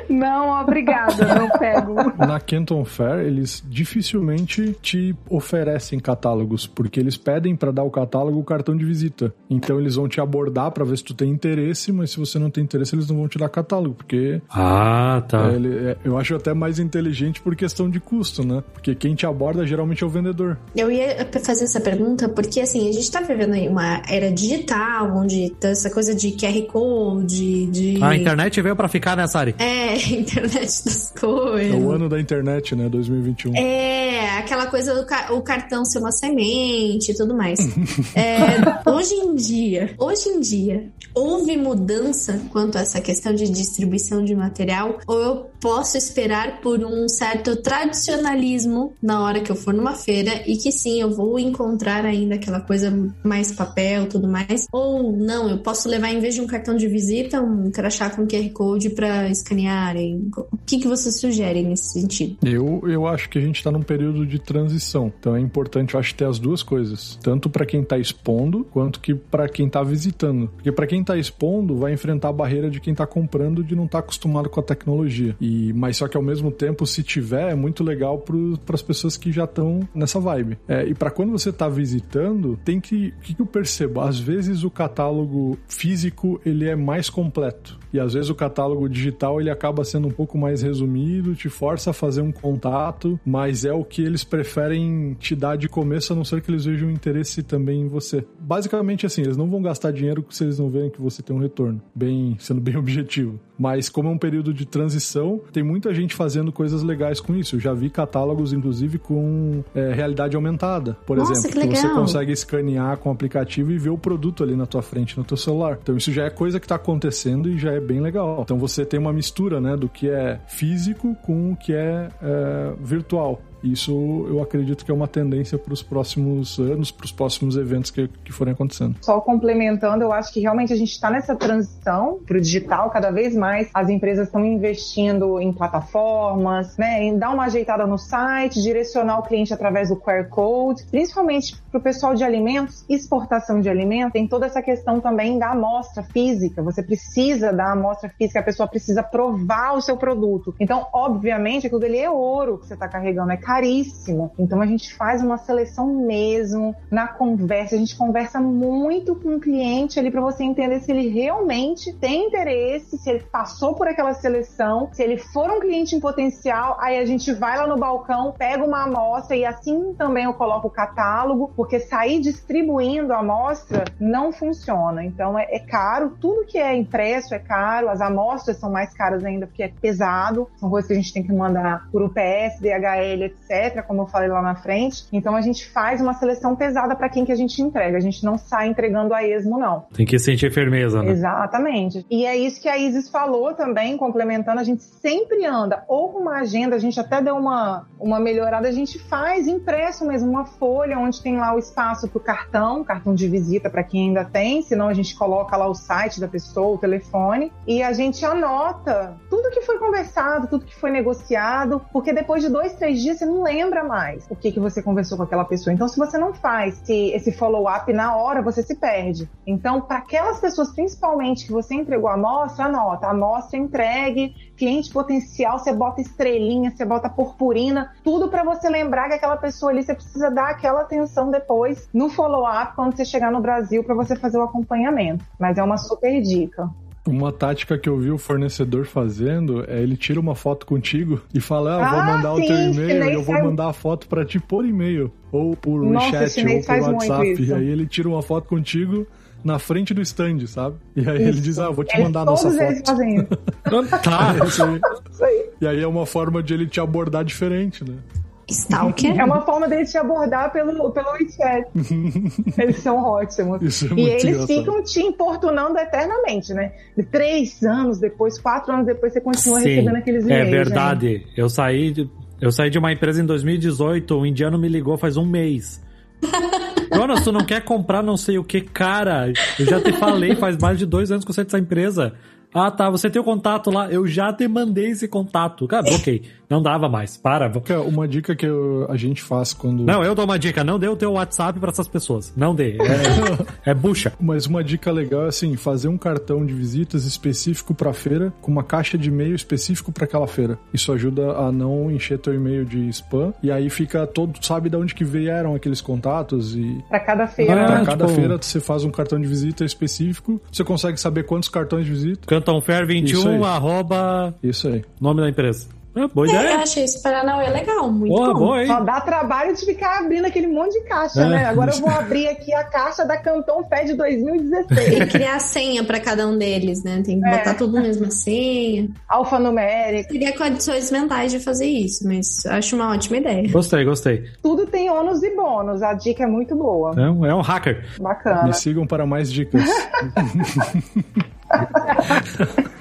Não, obrigada, não pego. Na Canton Fair, eles dificilmente te oferecem catálogos, porque eles pedem para dar o catálogo o cartão de visita. Então eles vão te abordar para ver se tu tem interesse, mas se você não tem interesse, eles não vão te dar catálogo, porque. Ah, tá. É, ele, é, eu acho até mais inteligente por questão de custo, né? Porque quem te aborda geralmente é o vendedor. Eu ia fazer essa pergunta porque, assim, a gente tá vivendo aí uma era digital, onde tá essa coisa de QR Code, de. A internet veio para ficar, né, Sari? É, é, internet das coisas. É o ano da internet, né? 2021. É, aquela coisa do ca o cartão ser uma semente e tudo mais. é, hoje em dia, hoje em dia, houve mudança quanto a essa questão de distribuição de material? Ou eu posso esperar por um certo tradicionalismo na hora que eu for numa feira e que sim, eu vou encontrar ainda aquela coisa mais papel tudo mais? Ou não, eu posso levar em vez de um cartão de visita, um crachá com QR Code para escanear escanearem? O que, que você sugere nesse sentido? Eu, eu acho que a gente está num período de transição. Então é importante, eu acho, ter as duas coisas. Tanto para quem está expondo, quanto que para quem está visitando. Porque para quem está expondo, vai enfrentar a barreira de quem está comprando de não estar tá acostumado com a tecnologia. E Mas só que ao mesmo tempo, se tiver, é muito legal para as pessoas que já estão nessa vibe. É, e para quando você está visitando, tem que... O que, que eu percebo? Às vezes o catálogo físico, ele é mais completo. E às vezes o catálogo digital, ele ele acaba sendo um pouco mais resumido, te força a fazer um contato, mas é o que eles preferem te dar de começo, a não ser que eles vejam interesse também em você. Basicamente assim, eles não vão gastar dinheiro se eles não verem que você tem um retorno, bem sendo bem objetivo. Mas como é um período de transição, tem muita gente fazendo coisas legais com isso. Eu já vi catálogos, inclusive, com é, realidade aumentada, por Nossa, exemplo. Que, que você consegue escanear com o aplicativo e ver o produto ali na tua frente, no teu celular. Então isso já é coisa que está acontecendo e já é bem legal. Então você tem uma mistura, né, do que é físico com o que é, é virtual. Isso eu acredito que é uma tendência para os próximos anos, para os próximos eventos que, que forem acontecendo. Só complementando, eu acho que realmente a gente está nessa transição para o digital cada vez mais. As empresas estão investindo em plataformas, né, em dar uma ajeitada no site, direcionar o cliente através do QR Code, principalmente para o pessoal de alimentos, exportação de alimentos, tem toda essa questão também da amostra física. Você precisa da amostra física, a pessoa precisa provar o seu produto. Então, obviamente, aquilo dele é ouro que você está carregando, é caríssimo. Então a gente faz uma seleção mesmo na conversa. A gente conversa muito com o cliente ali para você entender se ele realmente tem interesse, se ele passou por aquela seleção, se ele for um cliente em potencial. Aí a gente vai lá no balcão, pega uma amostra e assim também eu coloco o catálogo, porque sair distribuindo a amostra não funciona. Então é, é caro, tudo que é impresso é caro, as amostras são mais caras ainda porque é pesado, são coisas que a gente tem que mandar por UPS, DHL, etc etc., como eu falei lá na frente. Então a gente faz uma seleção pesada para quem que a gente entrega. A gente não sai entregando a esmo, não. Tem que sentir firmeza, né? Exatamente. E é isso que a Isis falou também, complementando, a gente sempre anda ou com uma agenda, a gente até deu uma, uma melhorada, a gente faz impresso mesmo uma folha onde tem lá o espaço para o cartão, cartão de visita para quem ainda tem, senão a gente coloca lá o site da pessoa, o telefone, e a gente anota tudo que foi conversado, tudo que foi negociado, porque depois de dois, três dias você não lembra mais o que, que você conversou com aquela pessoa. Então, se você não faz esse, esse follow-up na hora, você se perde. Então, para aquelas pessoas, principalmente que você entregou a amostra, anota, amostra entregue, cliente potencial, você bota estrelinha, você bota purpurina, tudo para você lembrar que aquela pessoa ali você precisa dar aquela atenção depois no follow-up quando você chegar no Brasil para você fazer o acompanhamento. Mas é uma super dica. Uma tática que eu vi o fornecedor fazendo é ele tira uma foto contigo e fala: ah, vou Ah, mandar o sim, teu e-mail e eu vou mandar a foto pra ti por e-mail. Ou por Nossa, chat, ou por WhatsApp. E aí ele tira uma foto contigo na frente do stand, sabe? E aí ele Isso. diz: Ah, vou te Eles- mandar a nossa todos eles foto. fazem isso. Tá. É. Isso aí. E aí é uma forma de ele te abordar diferente, né? Stalker. É uma forma deles te abordar pelo, pelo WeChat. eles são ótimos. Isso é e muito eles engraçado. ficam te importunando eternamente, né? De três anos depois, quatro anos depois, você continua Sim, recebendo aqueles é e-mails. verdade. Eu saí de, eu saí de uma empresa em 2018, o indiano me ligou faz um mês. Jonas, tu não quer comprar não sei o que, cara? Eu já te falei, faz mais de dois anos que você é dessa empresa. Ah, tá, você tem o contato lá, eu já te mandei esse contato. Cara, ok, não dava mais, para. É Uma dica que eu- a gente faz quando. Não, eu dou uma dica, não dê o teu WhatsApp pra essas pessoas. Não dê, é, é bucha. Mas uma dica legal é assim, fazer um cartão de visitas específico pra feira, com uma caixa de e-mail específico pra aquela feira. Isso ajuda a não encher teu e-mail de spam e aí fica todo sabe de onde que vieram aqueles contatos e Pra cada feira. Ah, pra cada tipo- feira você faz um cartão de visita específico, você consegue saber quantos cartões de visita. Canton Fair Isso 21, aí. arroba, Isso aí. nome da empresa. É, boa É, eu ideia. achei esse Paranauê legal, muito Boa, bom. boa, hein? Só dá trabalho de ficar abrindo aquele monte de caixa, É, né? Agora isso. eu vou abrir aqui a caixa da Canton Fed Tem 2016. que criar senha pra cada um deles, né? Tem que É. botar tudo na mesma senha. Alfanumérico. Teria condições mentais de fazer isso, mas acho uma ótima ideia. Gostei, gostei. Tudo tem ônus e bônus. A dica é muito boa. É um, é um hacker. Bacana. Me sigam para mais dicas.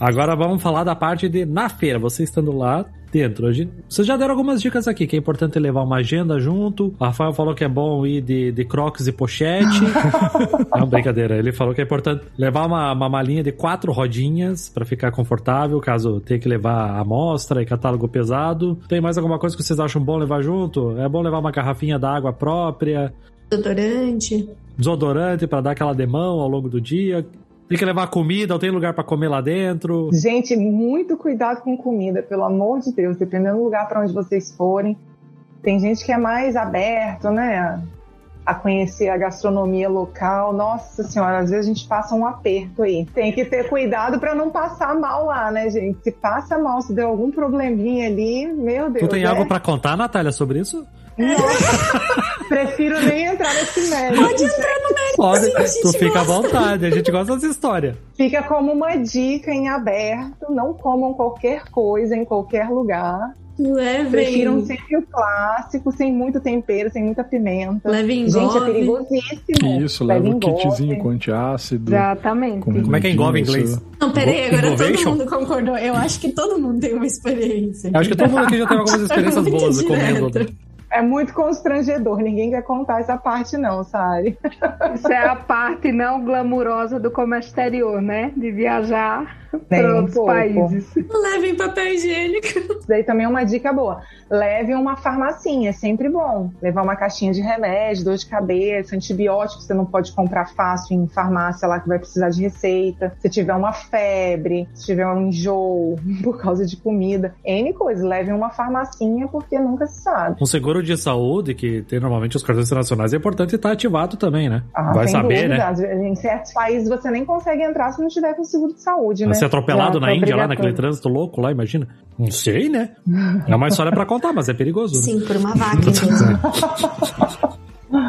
Agora vamos falar da parte de na feira, você estando lá dentro. Gente- Vocês já deram algumas dicas aqui, que é importante levar uma agenda junto. O Rafael falou que é bom ir de, de crocs e pochete. Não, brincadeira. Ele falou que é importante levar uma, uma malinha de quatro rodinhas pra ficar confortável, caso tenha que levar amostra e catálogo pesado. Tem mais alguma coisa que vocês acham bom levar junto? É bom levar uma garrafinha d'água própria, Desodorante. desodorante pra dar aquela demão ao longo do dia. Tem que levar comida, ou tem lugar pra comer lá dentro. Gente, muito cuidado com comida, pelo amor de Deus, dependendo do lugar para onde vocês forem. Tem gente que é mais aberto, né? A conhecer a gastronomia local. Nossa senhora, às vezes a gente passa um aperto aí. Tem que ter cuidado para não passar mal lá, né, gente? Se passa mal, se deu algum probleminha ali, meu Deus. Tu tem é- algo pra contar, Natália, sobre isso? Nossa, prefiro nem entrar nesse mérito. Pode entrar no médico. Pode, sim, tu fica à gosta. vontade, a gente gosta dessa história. Fica como uma dica em aberto. Não comam qualquer coisa em qualquer lugar. Levem. Prefiram sempre o clássico, sem muito tempero, sem muita pimenta. Levem Gente, é engove. perigosíssimo. Isso, leva um engove. kitzinho com antiácido. Exatamente. com Como é que é engove em inglês? Não, peraí, agora Innovation? todo mundo concordou. Eu acho que todo mundo tem uma experiência. Eu acho que todo mundo aqui já teve algumas experiências Muito boas comendo. É muito constrangedor. Ninguém quer contar essa parte, não, Sari. Isso é a parte não glamurosa do comércio exterior, né? De viajar Nem para um outros pouco. países. Levem papel higiênico. Isso daí também é uma dica boa. Leve uma farmacinha, é sempre bom. Levar uma caixinha de remédio, dor de cabeça, antibiótico, você não pode comprar fácil em farmácia lá que vai precisar de receita. Se tiver uma febre, se tiver um enjoo por causa de comida, N coisas. Leve uma farmacinha porque nunca se sabe. Um seguro de saúde, que tem normalmente os cartões internacionais, é importante estar ativado também, né? Ah, Vai saber, dúvida. né? Em certos países você nem consegue entrar se não tiver com seguro de saúde, né? Ser atropelado na Índia, lá naquele trânsito louco lá, imagina. Não sei, né? É uma história pra contar, mas é perigoso. né? Sim, por uma vaca,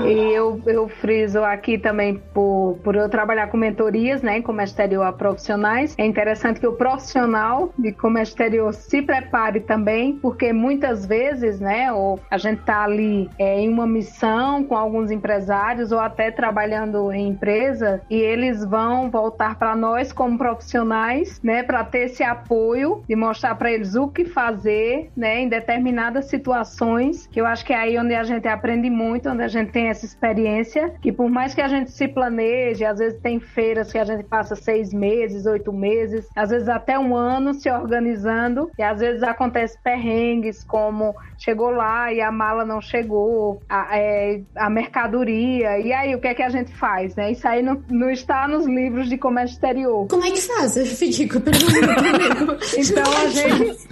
eu, eu friso aqui também por, por eu trabalhar com mentorias, né, em comércio exterior a profissionais. É interessante que o profissional de comércio exterior se prepare também, porque muitas vezes, né, ou a gente tá ali é, em uma missão com alguns empresários ou até trabalhando em empresa e eles vão voltar para nós como profissionais, né, para ter esse apoio de mostrar para eles o que fazer, né, em determinadas situações, que eu acho que é aí onde a gente aprende muito, onde a gente tem essa experiência que por mais que a gente se planeje, às vezes tem feiras que a gente passa seis meses, oito meses, às vezes até um ano se organizando e às vezes acontece perrengues como chegou lá e a mala não chegou, a, é, a mercadoria, e aí o que é que a gente faz, né? Isso aí não, não está nos livros de comércio exterior. Como é que faz? Eu fiquei com a pergunta Então a gente...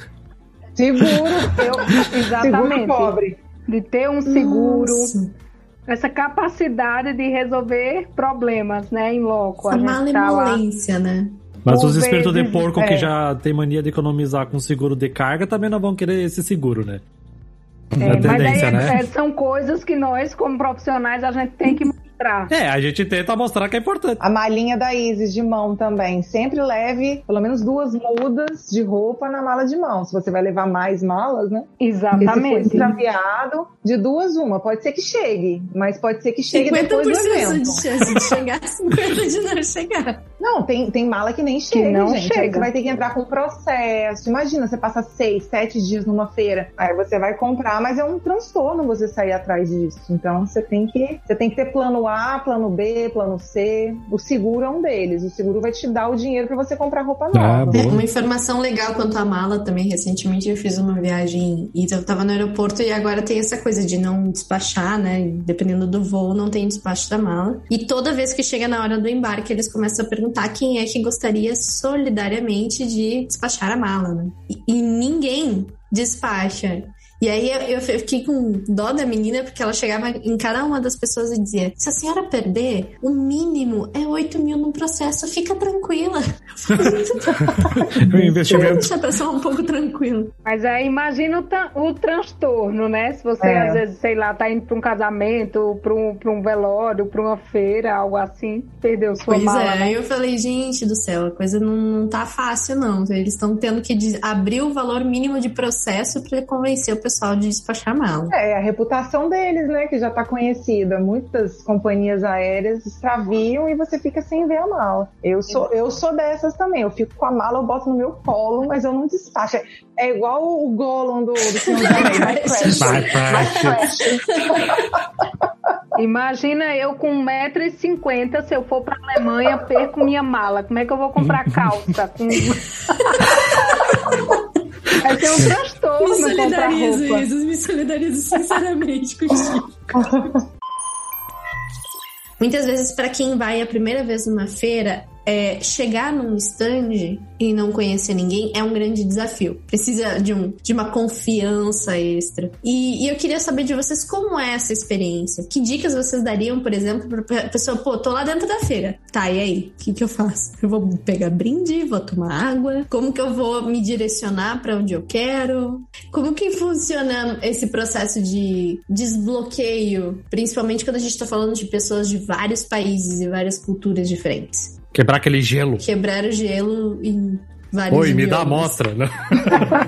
Seguro. Eu, exatamente. Seguro pobre. De ter um seguro. Nossa essa capacidade de resolver problemas, né, em loco. Essa malemolência, tá né? Mas os espíritos de porco é. que já tem mania de economizar com seguro de carga também não vão querer esse seguro, né? É, é tendência, mas aí, né? É, são coisas que nós, como profissionais, a gente tem que mostrar. É, a gente tenta mostrar que é importante. A malinha da Isis de mão também. Sempre leve pelo menos duas mudas de roupa na mala de mão. Se você vai levar mais malas, né? Exatamente. se extraviado, de duas uma. Pode ser que chegue, mas pode ser que chegue depois do evento. de chance de chegar, 50 de não chegar. Não, tem, tem mala que nem chega, que não gente. Chega. Aí você vai ter que entrar com processo. Imagina, você passa seis, sete dias numa feira. Aí você vai comprar, mas é um transtorno você sair atrás disso. Então você tem que, você tem que ter plano A, plano B, plano C. O seguro é um deles. O seguro vai te dar o dinheiro para você comprar roupa ah, nova. Ah, uma informação legal quanto à mala também. Recentemente eu fiz uma viagem e eu tava no aeroporto e agora tem essa coisa de não despachar, né? Dependendo do voo, não tem despacho da mala. E toda vez que chega na hora do embarque, eles começam a perguntar quem é que gostaria solidariamente de despachar a mala, né? E, e ninguém despacha. E aí eu, eu fiquei com dó da menina, porque ela chegava em cada uma das pessoas e dizia: se a senhora perder, o mínimo é 8 mil no processo, fica tranquila. o investimento. Deixa a pessoa um pouco tranquila. Mas aí imagina o, o transtorno, né? Se você, é. às vezes, sei lá, tá indo pra um casamento, pra um, pra um velório, pra uma feira, algo assim, perdeu sua pois mala. Pois é, né? aí eu falei, gente do céu, a coisa não, não tá fácil, não. Eles estão tendo que abrir o valor mínimo de processo para convencer o pessoal pessoal de despachar mala. É, a reputação deles, né, que já está conhecida. Muitas companhias aéreas extraviam e você fica sem ver a mala. Eu sou, eu sou dessas também. Eu fico com a mala, eu boto no meu colo, mas eu não despacho. É igual o Gollum do, do Senhor dos Anéis. Imagina eu com 1,50m, se eu for pra Alemanha, perco minha mala. Como é que eu vou comprar calça? Com... Vai ser um transtorno me solidarizo, roupa. me solidarizo sinceramente com o Chico. Muitas vezes, para quem vai a primeira vez numa feira, é, chegar num stand e não conhecer ninguém é um grande desafio. Precisa de, um, de uma confiança extra. E, e, eu queria saber de vocês como é essa experiência. Que dicas vocês dariam, por exemplo, pra pessoa, pô, tô lá dentro da feira. Tá, e aí? O que, que eu faço? Eu vou pegar brinde, vou tomar água? Como que eu vou me direcionar para onde eu quero? Como que funciona esse processo de desbloqueio, principalmente quando a gente tá falando de pessoas de vários países e várias culturas diferentes? Quebrar aquele gelo. Quebrar o gelo em vários Oi, idiomas. me dá amostra. Né?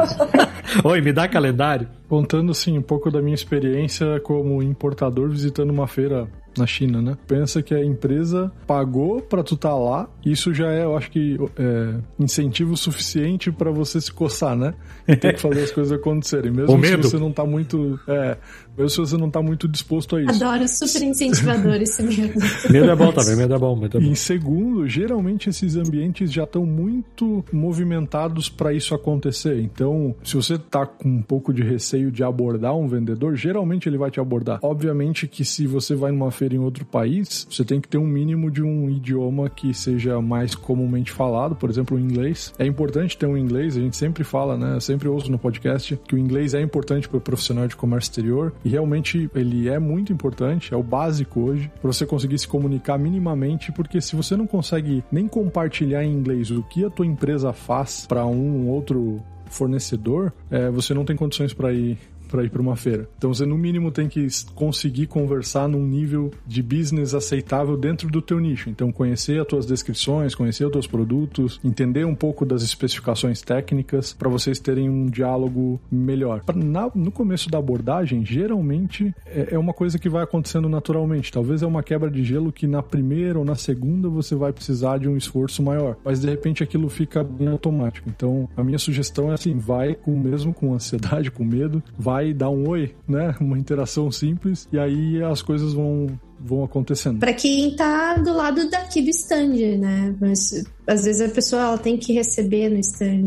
Oi, me dá calendário. Contando, assim, um pouco da minha experiência como importador visitando uma feira na China, né? Pensa que a empresa pagou para tu estar tá lá, isso já é, eu acho que, é, incentivo suficiente para você se coçar, né? E ter que fazer as coisas acontecerem. Mesmo se você não tá muito. É, mesmo se você não tá muito disposto a isso. Adoro, super incentivador esse medo. medo é bom também, medo é bom, medo é bom. Em segundo, geralmente esses ambientes já estão muito movimentados para isso acontecer. Então, se você tá com um pouco de receio de abordar um vendedor, geralmente ele vai te abordar. Obviamente que se você vai numa feira em outro país, você tem que ter um mínimo de um idioma que seja mais comumente falado, por exemplo, o inglês. É importante ter um inglês, a gente sempre fala, né? Eu sempre ouço no podcast que o inglês é importante para o profissional de comércio exterior e realmente ele é muito importante, é o básico hoje, para você conseguir se comunicar minimamente, porque se você não consegue nem compartilhar em inglês o que a tua empresa faz para um outro fornecedor, é, você não tem condições para ir para ir para uma feira. Então você no mínimo tem que conseguir conversar num nível de business aceitável dentro do teu nicho. Então conhecer as tuas descrições, conhecer os teus produtos, entender um pouco das especificações técnicas para vocês terem um diálogo melhor. Na, no começo da abordagem, geralmente é, é uma coisa que vai acontecendo naturalmente. Talvez é uma quebra de gelo que na primeira ou na segunda você vai precisar de um esforço maior, mas de repente aquilo fica bem automático. Então a minha sugestão é assim, vai com mesmo com ansiedade, com medo, vai vai dar um oi, né? Uma interação simples e aí as coisas vão vão acontecendo. Para quem tá do lado daqui do stand, né? Mas às vezes a pessoa ela tem que receber no stand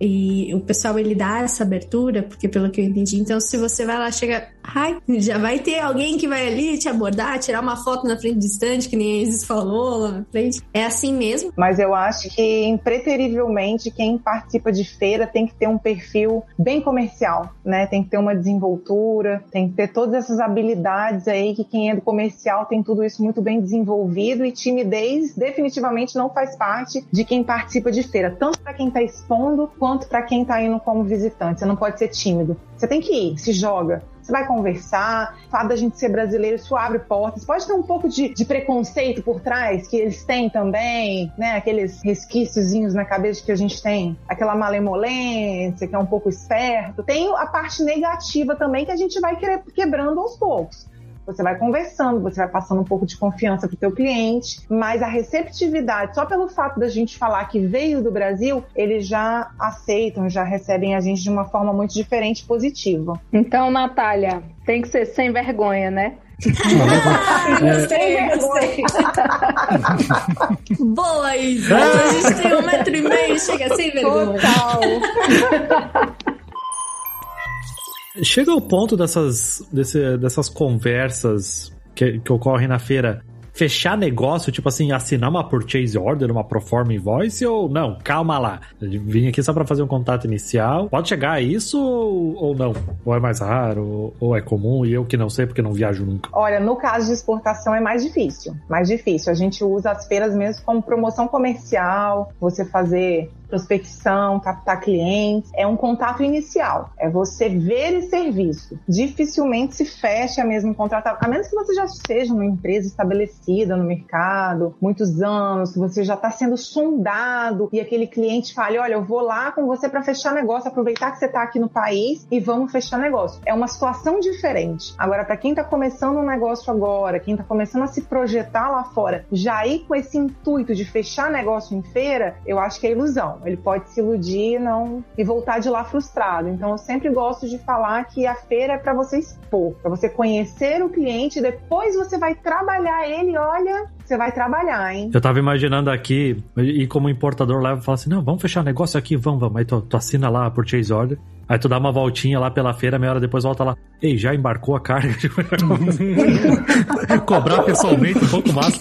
e o pessoal ele dá essa abertura, porque pelo que eu entendi, então se você vai lá chega, ai, já vai ter alguém que vai ali te abordar, tirar uma foto na frente do stand, que nem a Isis falou lá na frente. É assim mesmo? Mas eu acho que impreterivelmente quem participa de feira tem que ter um perfil bem comercial, né? Tem que ter uma desenvoltura, tem que ter todas essas habilidades aí que quem é do comercial tem tudo isso muito bem desenvolvido e timidez definitivamente não faz parte de quem participa de feira, tanto para quem está expondo quanto para quem está indo como visitante. Você não pode ser tímido. Você tem que ir, se joga. Você vai conversar, falar da gente ser brasileiro, isso abre portas. Pode ter um pouco de, de preconceito por trás, que eles têm também, né? Aqueles resquíciozinhos na cabeça que a gente tem, aquela malemolência, que é um pouco esperto. Tem a parte negativa também que a gente vai quebrando aos poucos. Você vai conversando, você vai passando um pouco de confiança pro teu cliente, mas a receptividade, só pelo fato da gente falar que veio do Brasil, eles já aceitam, já recebem a gente de uma forma muito diferente e positiva. Então, Natália, tem que ser sem vergonha, né? gostei, gostei. Boa, Isa. A gente tem um metro e meio, chega sem vergonha. Total. Chega ao ponto dessas, desse, dessas conversas que, que ocorrem na feira fechar negócio, tipo assim, assinar uma purchase order, uma proforma invoice ou não? Calma lá. Vim aqui só para fazer um contato inicial. Pode chegar a isso ou, não? Ou é mais raro, ou é comum e eu que não sei porque não viajo nunca. Olha, no caso de exportação é mais difícil. Mais difícil. A gente usa as feiras mesmo como promoção comercial, você fazer prospecção, captar clientes, é um contato inicial, é você ver esse serviço. Dificilmente se fecha mesmo contrato, a menos que você já seja uma empresa estabelecida no mercado, muitos anos, você já está sendo sondado e aquele cliente fale, olha, eu vou lá com você para fechar negócio, aproveitar que você está aqui no país e vamos fechar negócio. É uma situação diferente. Agora, para quem está começando um negócio agora, quem está começando a se projetar lá fora, já ir com esse intuito de fechar negócio em feira, eu acho que é ilusão. Ele pode se iludir e não e voltar de lá frustrado. Então eu sempre gosto de falar que a feira é para você expor, para você conhecer o cliente, depois você vai trabalhar ele, olha, você vai trabalhar, hein? Eu tava imaginando aqui, e como importador leva e fala assim: não, vamos fechar negócio aqui, vamos, vamos. Aí tu, tu assina lá a purchase order. Aí tu dá uma voltinha lá pela feira, meia hora depois volta lá. Ei, já embarcou a carga? Cobrar pessoalmente um pouco mais.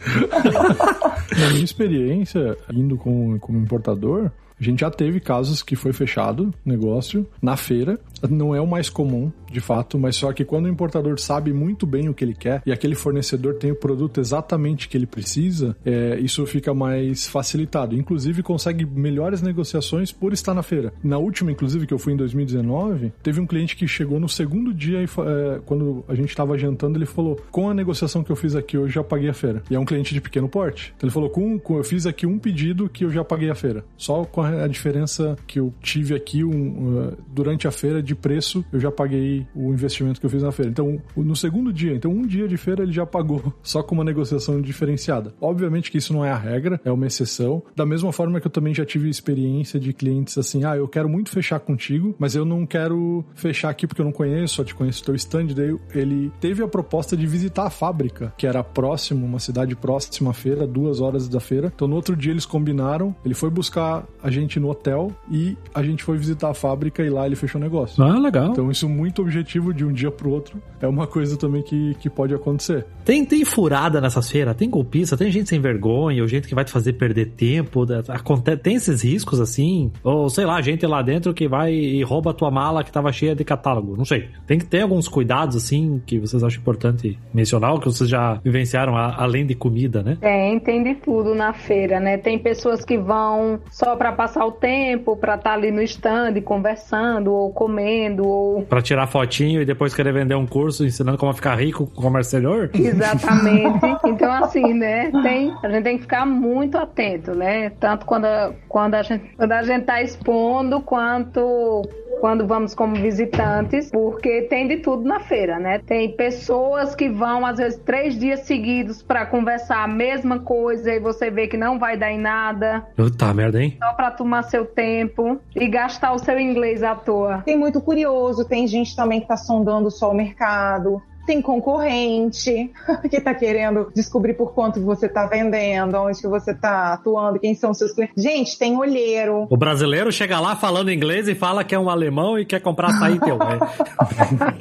Na minha experiência, indo como, como importador, a gente já teve casos que foi fechado negócio na feira. Não é o mais comum, de fato, mas só que quando o importador sabe muito bem o que ele quer e aquele fornecedor tem o produto exatamente que ele precisa, é, isso fica mais facilitado. Inclusive, consegue melhores negociações por estar na feira. Na última, inclusive, que eu fui em 2019, teve um cliente que chegou no segundo dia e é, quando a gente estava jantando, ele falou: com a negociação que eu fiz aqui hoje, já paguei a feira. E é um cliente de pequeno porte. Então ele falou: com, com eu fiz aqui um pedido que eu já paguei a feira. Só com a, a diferença que eu tive aqui um, uh, durante a feira de preço, eu já paguei o investimento que eu fiz na feira. Então, no segundo dia, então um dia de feira ele já pagou só com uma negociação diferenciada. Obviamente que isso não é a regra, é uma exceção. Da mesma forma que eu também já tive experiência de clientes assim, ah, eu quero muito fechar contigo, mas eu não quero fechar aqui porque eu não conheço, só te conheço teu stand. Daí ele teve a proposta de visitar a fábrica, que era próximo, uma cidade próxima à feira, duas horas da feira. Então no outro dia eles combinaram, ele foi buscar a gente no hotel e a gente foi visitar a fábrica e lá ele fechou o negócio. Ah, legal. Então isso é muito objetivo de um dia pro outro. É uma coisa também que, que pode acontecer. Tem, tem furada nessas feiras, tem golpista, tem gente sem vergonha, ou gente que vai te fazer perder tempo. Acontece, tem esses riscos assim? Ou sei lá, gente lá dentro que vai e rouba a tua mala que tava cheia de catálogo. Não sei. Tem que ter alguns cuidados assim que vocês acham importante mencionar, ou que vocês já vivenciaram a, além de comida, né? Tem, tem de tudo na feira, né? Tem pessoas que vão só para passar o tempo, para estar tá ali no stand conversando ou comendo ou para tirar fotinho e depois querer vender um curso ensinando como ficar rico com o comércio exterior? Exatamente. então assim, né? Tem, a gente tem que ficar muito atento, né? Tanto quando a, quando a gente quando a gente tá expondo quanto quando vamos como visitantes, porque tem de tudo na feira, né? Tem pessoas que vão, às vezes, três dias seguidos para conversar a mesma coisa e você vê que não vai dar em nada. Puta merda, hein? Só pra tomar seu tempo e gastar o seu inglês à toa. Tem muito curioso, tem gente também que tá sondando só o mercado tem concorrente que está querendo descobrir por quanto você está vendendo, onde que você está atuando, quem são os seus clientes. Gente, tem olheiro. O brasileiro chega lá falando inglês e fala que é um alemão e quer comprar açaí teu. Né?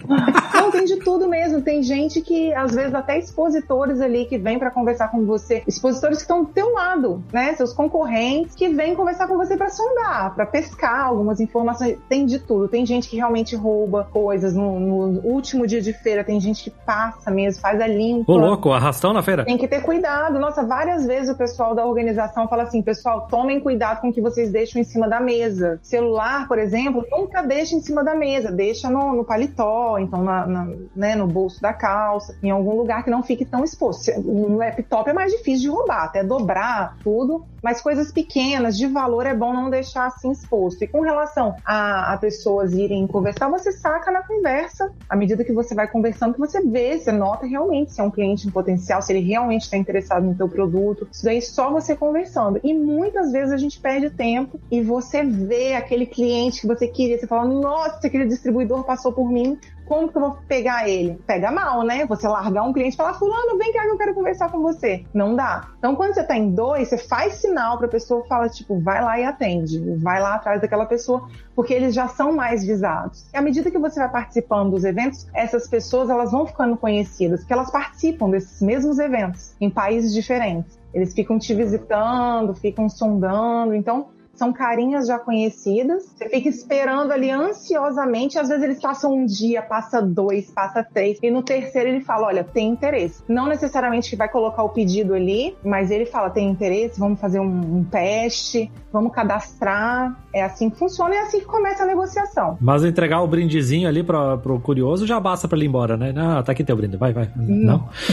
Não, tem de tudo mesmo. Tem gente que, às vezes, até expositores ali que vêm para conversar com você. Expositores que estão do teu lado, né? Seus concorrentes que vêm conversar com você para sondar, para pescar algumas informações. Tem de tudo. Tem gente que realmente rouba coisas no, no último dia de feira. Tem gente que passa mesmo, faz a limpa. Ô, louco, arrastão na feira. Tem que ter cuidado. Nossa, várias vezes o pessoal da organização fala assim, pessoal, tomem cuidado com o que vocês deixam em cima da mesa. Celular, por exemplo, nunca deixa em cima da mesa, deixa no, no paletó, então na, na, né, no bolso da calça, em algum lugar que não fique tão exposto. No laptop é mais difícil de roubar, até dobrar tudo, mas coisas pequenas, de valor, é bom não deixar assim exposto. E com relação a, a pessoas irem conversar, você saca na conversa, à medida que você vai conversando, que você vê, você nota realmente se é um cliente em potencial, se ele realmente está interessado no teu produto. Isso daí só você conversando. E muitas vezes a gente perde tempo e você vê aquele cliente que você queria, você fala, nossa, aquele distribuidor passou por mim, como que eu vou pegar ele? Pega mal, né? Você largar um cliente e falar, fulano, vem cá que eu quero conversar com você. Não dá. Então, quando você tá em dois, você faz sinal pra pessoa, fala, tipo, vai lá e atende. Vai lá atrás daquela pessoa, porque eles já são mais visados. E à medida que você vai participando dos eventos, essas pessoas, elas vão ficando conhecidas, porque elas participam desses mesmos eventos, em países diferentes. Eles ficam te visitando, ficam sondando. Então, são carinhas já conhecidas. Você fica esperando ali ansiosamente. Às vezes eles passam um dia, passa dois, passa três. E no terceiro ele fala: Olha, tem interesse. Não necessariamente que vai colocar o pedido ali, mas ele fala: Tem interesse, vamos fazer um, um teste, vamos cadastrar. É assim que funciona e é assim que começa a negociação. Mas entregar o brindezinho ali pra, pro curioso já basta pra ele ir embora, né? Ah, tá aqui teu brinde. Vai, vai. Não?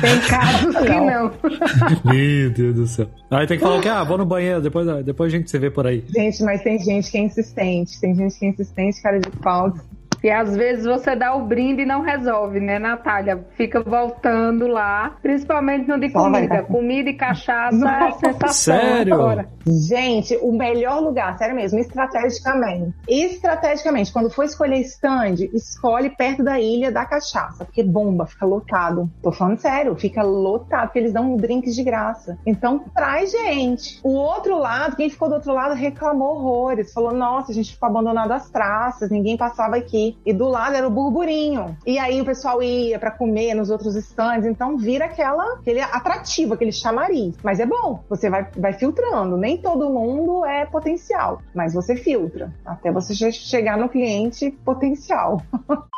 tem casos que não. Meu Deus do céu. Aí tem que falar que, ah, vou no banheiro, depois, depois a gente se vê por aí. Gente, mas tem gente que é insistente. Tem gente que é insistente, cara de pau. E às vezes você dá o brinde e não resolve, né, Natália? Fica voltando lá, principalmente no de comida. Comida e cachaça é sensação. Sério? Agora. Gente, o melhor lugar, sério mesmo, estrategicamente. Estrategicamente, quando for escolher stand, escolhe perto da ilha da cachaça, porque bomba, fica lotado. Tô falando sério, fica lotado, porque eles dão drinks de graça. Então, traz gente. O outro lado, quem ficou do outro lado reclamou horrores. Falou, nossa, a gente ficou abandonado às traças, ninguém passava aqui. E do lado era o burburinho. E aí o pessoal ia para comer nos outros stands. Então vira aquela, aquele atrativo, aquele chamariz. Mas é bom, você vai, vai filtrando. Nem todo mundo é potencial, mas você filtra. Até você chegar no cliente potencial.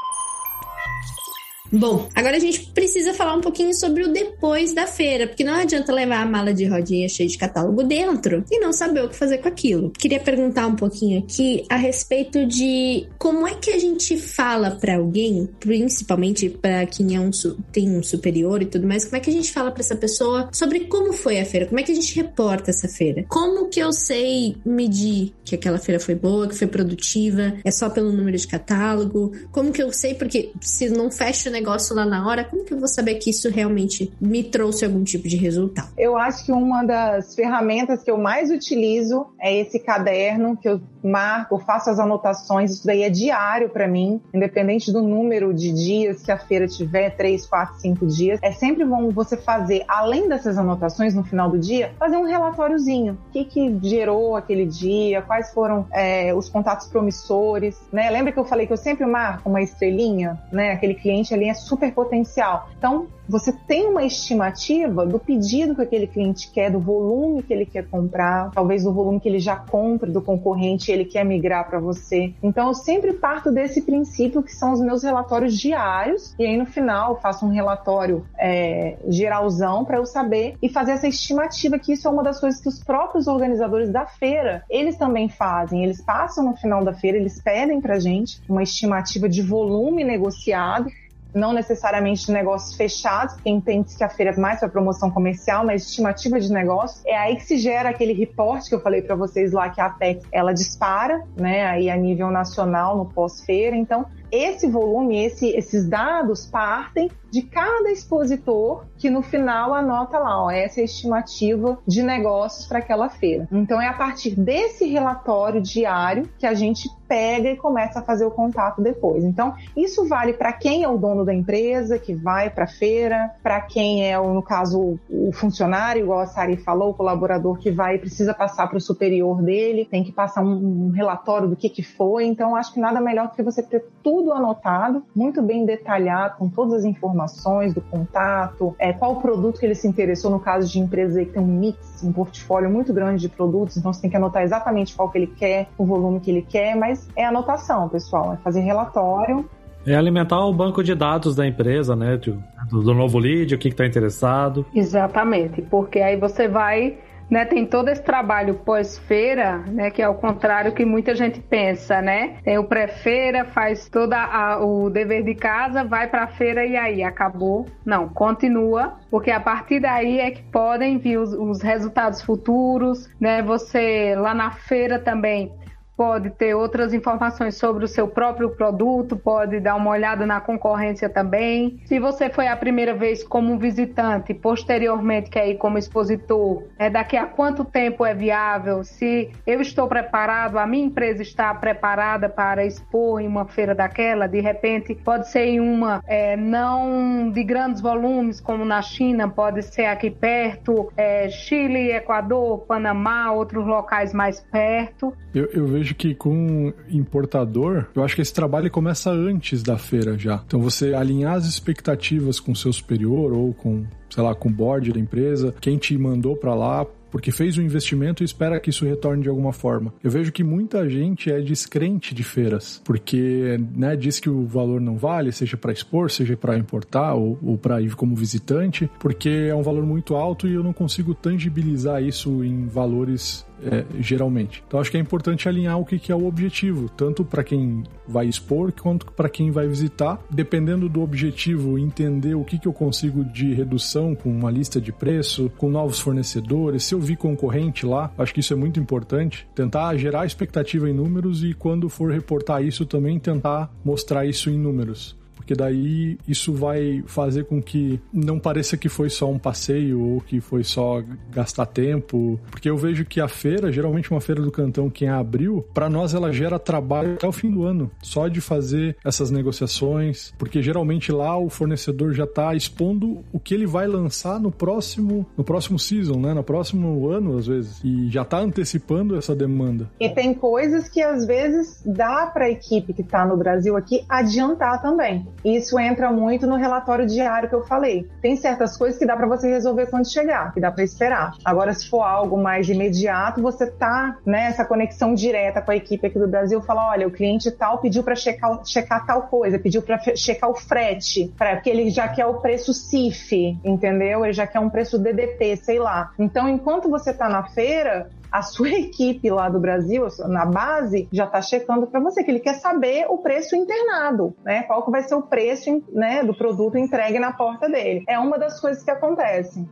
Bom, agora a gente precisa falar um pouquinho sobre o depois da feira, porque não adianta levar a mala de rodinha cheia de catálogo dentro e não saber o que fazer com aquilo. Queria perguntar um pouquinho aqui a respeito de como é que a gente fala para alguém, principalmente para quem é um, tem um superior e tudo mais, como é que a gente fala para essa pessoa sobre como foi a feira, como é que a gente reporta essa feira? Como que eu sei medir que aquela feira foi boa, que foi produtiva? É só pelo número de catálogo? Como que eu sei? Porque se não fecha o negócio negócio lá na hora, como que eu vou saber que isso realmente me trouxe algum tipo de resultado? Eu acho que uma das ferramentas que eu mais utilizo é esse caderno que eu marco, faço as anotações, isso daí é diário para mim, independente do número de dias que a feira tiver, três, quatro, cinco dias. É sempre bom você fazer, além dessas anotações no final do dia, fazer um relatóriozinho. O que, que gerou aquele dia, quais foram é, os contatos promissores, né? Lembra que eu falei que eu sempre marco uma estrelinha, né? Aquele cliente ali é super potencial. Então, você tem uma estimativa do pedido que aquele cliente quer, do volume que ele quer comprar, talvez do volume que ele já compra do concorrente e ele quer migrar para você. Então, eu sempre parto desse princípio que são os meus relatórios diários e aí no final eu faço um relatório é, geralzão para eu saber e fazer essa estimativa que isso é uma das coisas que os próprios organizadores da feira eles também fazem. Eles passam no final da feira, eles pedem para gente uma estimativa de volume negociado não necessariamente de negócios fechados, porque entende-se que a feira é mais para promoção comercial, mas estimativa de negócio. É aí que se gera aquele reporte que eu falei para vocês lá que a Apex ela dispara, né, aí a nível nacional no pós-feira. Então, esse volume, esse, esses dados partem de cada expositor que no final anota lá, ó, essa é a estimativa de negócios para aquela feira. Então é a partir desse relatório diário que a gente pega e começa a fazer o contato depois. Então, isso vale para quem é o dono da empresa, que vai para a feira, para quem é, no caso, o funcionário, igual a Sari falou, o colaborador que vai e precisa passar para o superior dele, tem que passar um, um relatório do que, que foi. Então, acho que nada melhor do que você ter tudo anotado, muito bem detalhado, com todas as informações do contato, é, qual produto que ele se interessou, no caso de empresa que tem um mix, um portfólio muito grande de produtos, então você tem que anotar exatamente qual que ele quer, o volume que ele quer, mas é anotação, pessoal, é fazer relatório é alimentar o banco de dados da empresa, né? Do, do novo lead, o que está interessado. Exatamente, porque aí você vai né, tem todo esse trabalho pós-feira, né, que é o contrário que muita gente pensa, né? Tem o pré-feira, faz todo o dever de casa, vai para a feira e aí acabou. Não, continua, porque a partir daí é que podem vir os, os resultados futuros, né? Você lá na feira também pode ter outras informações sobre o seu próprio produto, pode dar uma olhada na concorrência também. Se você foi a primeira vez como visitante, posteriormente que aí como expositor, é daqui a quanto tempo é viável? Se eu estou preparado, a minha empresa está preparada para expor em uma feira daquela, de repente pode ser em uma é, não de grandes volumes como na China, pode ser aqui perto, é, Chile, Equador, Panamá, outros locais mais perto. Eu, eu vejo vejo que com importador, eu acho que esse trabalho começa antes da feira já. Então você alinhar as expectativas com seu superior ou com, sei lá, com o board da empresa, quem te mandou para lá, porque fez um investimento e espera que isso retorne de alguma forma. Eu vejo que muita gente é descrente de feiras, porque né, diz que o valor não vale, seja para expor, seja para importar ou, ou para ir como visitante, porque é um valor muito alto e eu não consigo tangibilizar isso em valores é, geralmente. Então acho que é importante alinhar o que, que é o objetivo, tanto para quem vai expor quanto para quem vai visitar. Dependendo do objetivo, entender o que, que eu consigo de redução com uma lista de preço, com novos fornecedores, se eu vi concorrente lá, acho que isso é muito importante. Tentar gerar expectativa em números e quando for reportar isso também tentar mostrar isso em números porque daí isso vai fazer com que não pareça que foi só um passeio ou que foi só gastar tempo, porque eu vejo que a feira, geralmente uma feira do Cantão, quem abriu, para nós ela gera trabalho até o fim do ano, só de fazer essas negociações, porque geralmente lá o fornecedor já está expondo o que ele vai lançar no próximo, no próximo season, né, no próximo ano às vezes, e já está antecipando essa demanda. E tem coisas que às vezes dá para a equipe que está no Brasil aqui adiantar também. Isso entra muito no relatório diário que eu falei. Tem certas coisas que dá para você resolver quando chegar, que dá para esperar. Agora, se for algo mais imediato, você tá nessa né, conexão direta com a equipe aqui do Brasil, fala, olha, o cliente tal pediu para checar, checar tal coisa, pediu para checar o frete, pra, porque ele já quer o preço CIF, entendeu? Ele já quer um preço DDP, sei lá. Então, enquanto você tá na feira, a sua equipe lá do Brasil, na base, já está checando para você, que ele quer saber o preço internado, né? Qual que vai ser o preço né, do produto entregue na porta dele. É uma das coisas que acontece.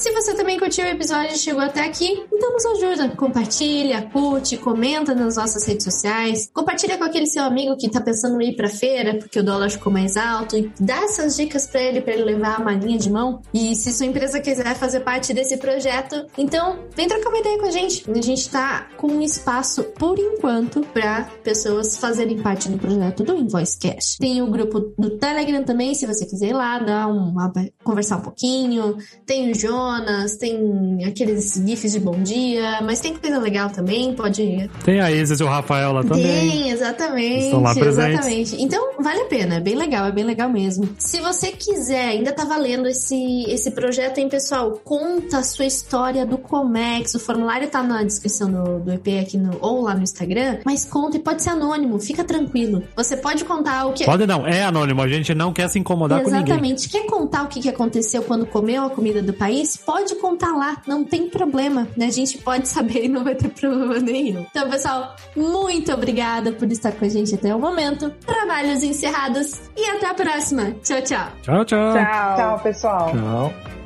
Se você também curtiu o episódio e chegou até aqui, então nos ajuda. Compartilha, curte, comenta nas nossas redes sociais. Compartilha com aquele seu amigo que tá pensando em ir pra feira porque o dólar ficou mais alto e dá essas dicas para ele, para ele levar a malinha de mão. E se sua empresa quiser fazer parte desse projeto, então vem trocar uma ideia com a gente. A gente tá com um espaço, por enquanto, para pessoas fazerem parte do projeto do Invoice Cash. Tem o grupo do Telegram também, se você quiser ir lá, dar uma, conversar um pouquinho. Tem o João tem aqueles GIFs de bom dia, mas tem coisa legal também, pode ir. Tem a Isis e o Rafael lá também. Tem, exatamente. Estão lá presentes. Exatamente. Então, vale a pena, é bem legal, é bem legal mesmo. Se você quiser, ainda tá valendo esse, esse projeto, hein, pessoal? Conta a sua história do Comex. O formulário tá na descrição do, do EP aqui no, ou lá no Instagram, mas conta e pode ser anônimo, fica tranquilo. Você pode contar o que. Pode não, é anônimo, a gente não quer se incomodar Exatamente. com ninguém. Exatamente. Quer contar o que aconteceu quando comeu a comida do país? Pode contar lá, não tem problema, né? A gente pode saber e não vai ter problema nenhum. Então, pessoal, muito obrigada por estar com a gente até o momento. Trabalhos encerrados e até a próxima. Tchau, tchau. Tchau, tchau. Tchau, tchau pessoal. Tchau.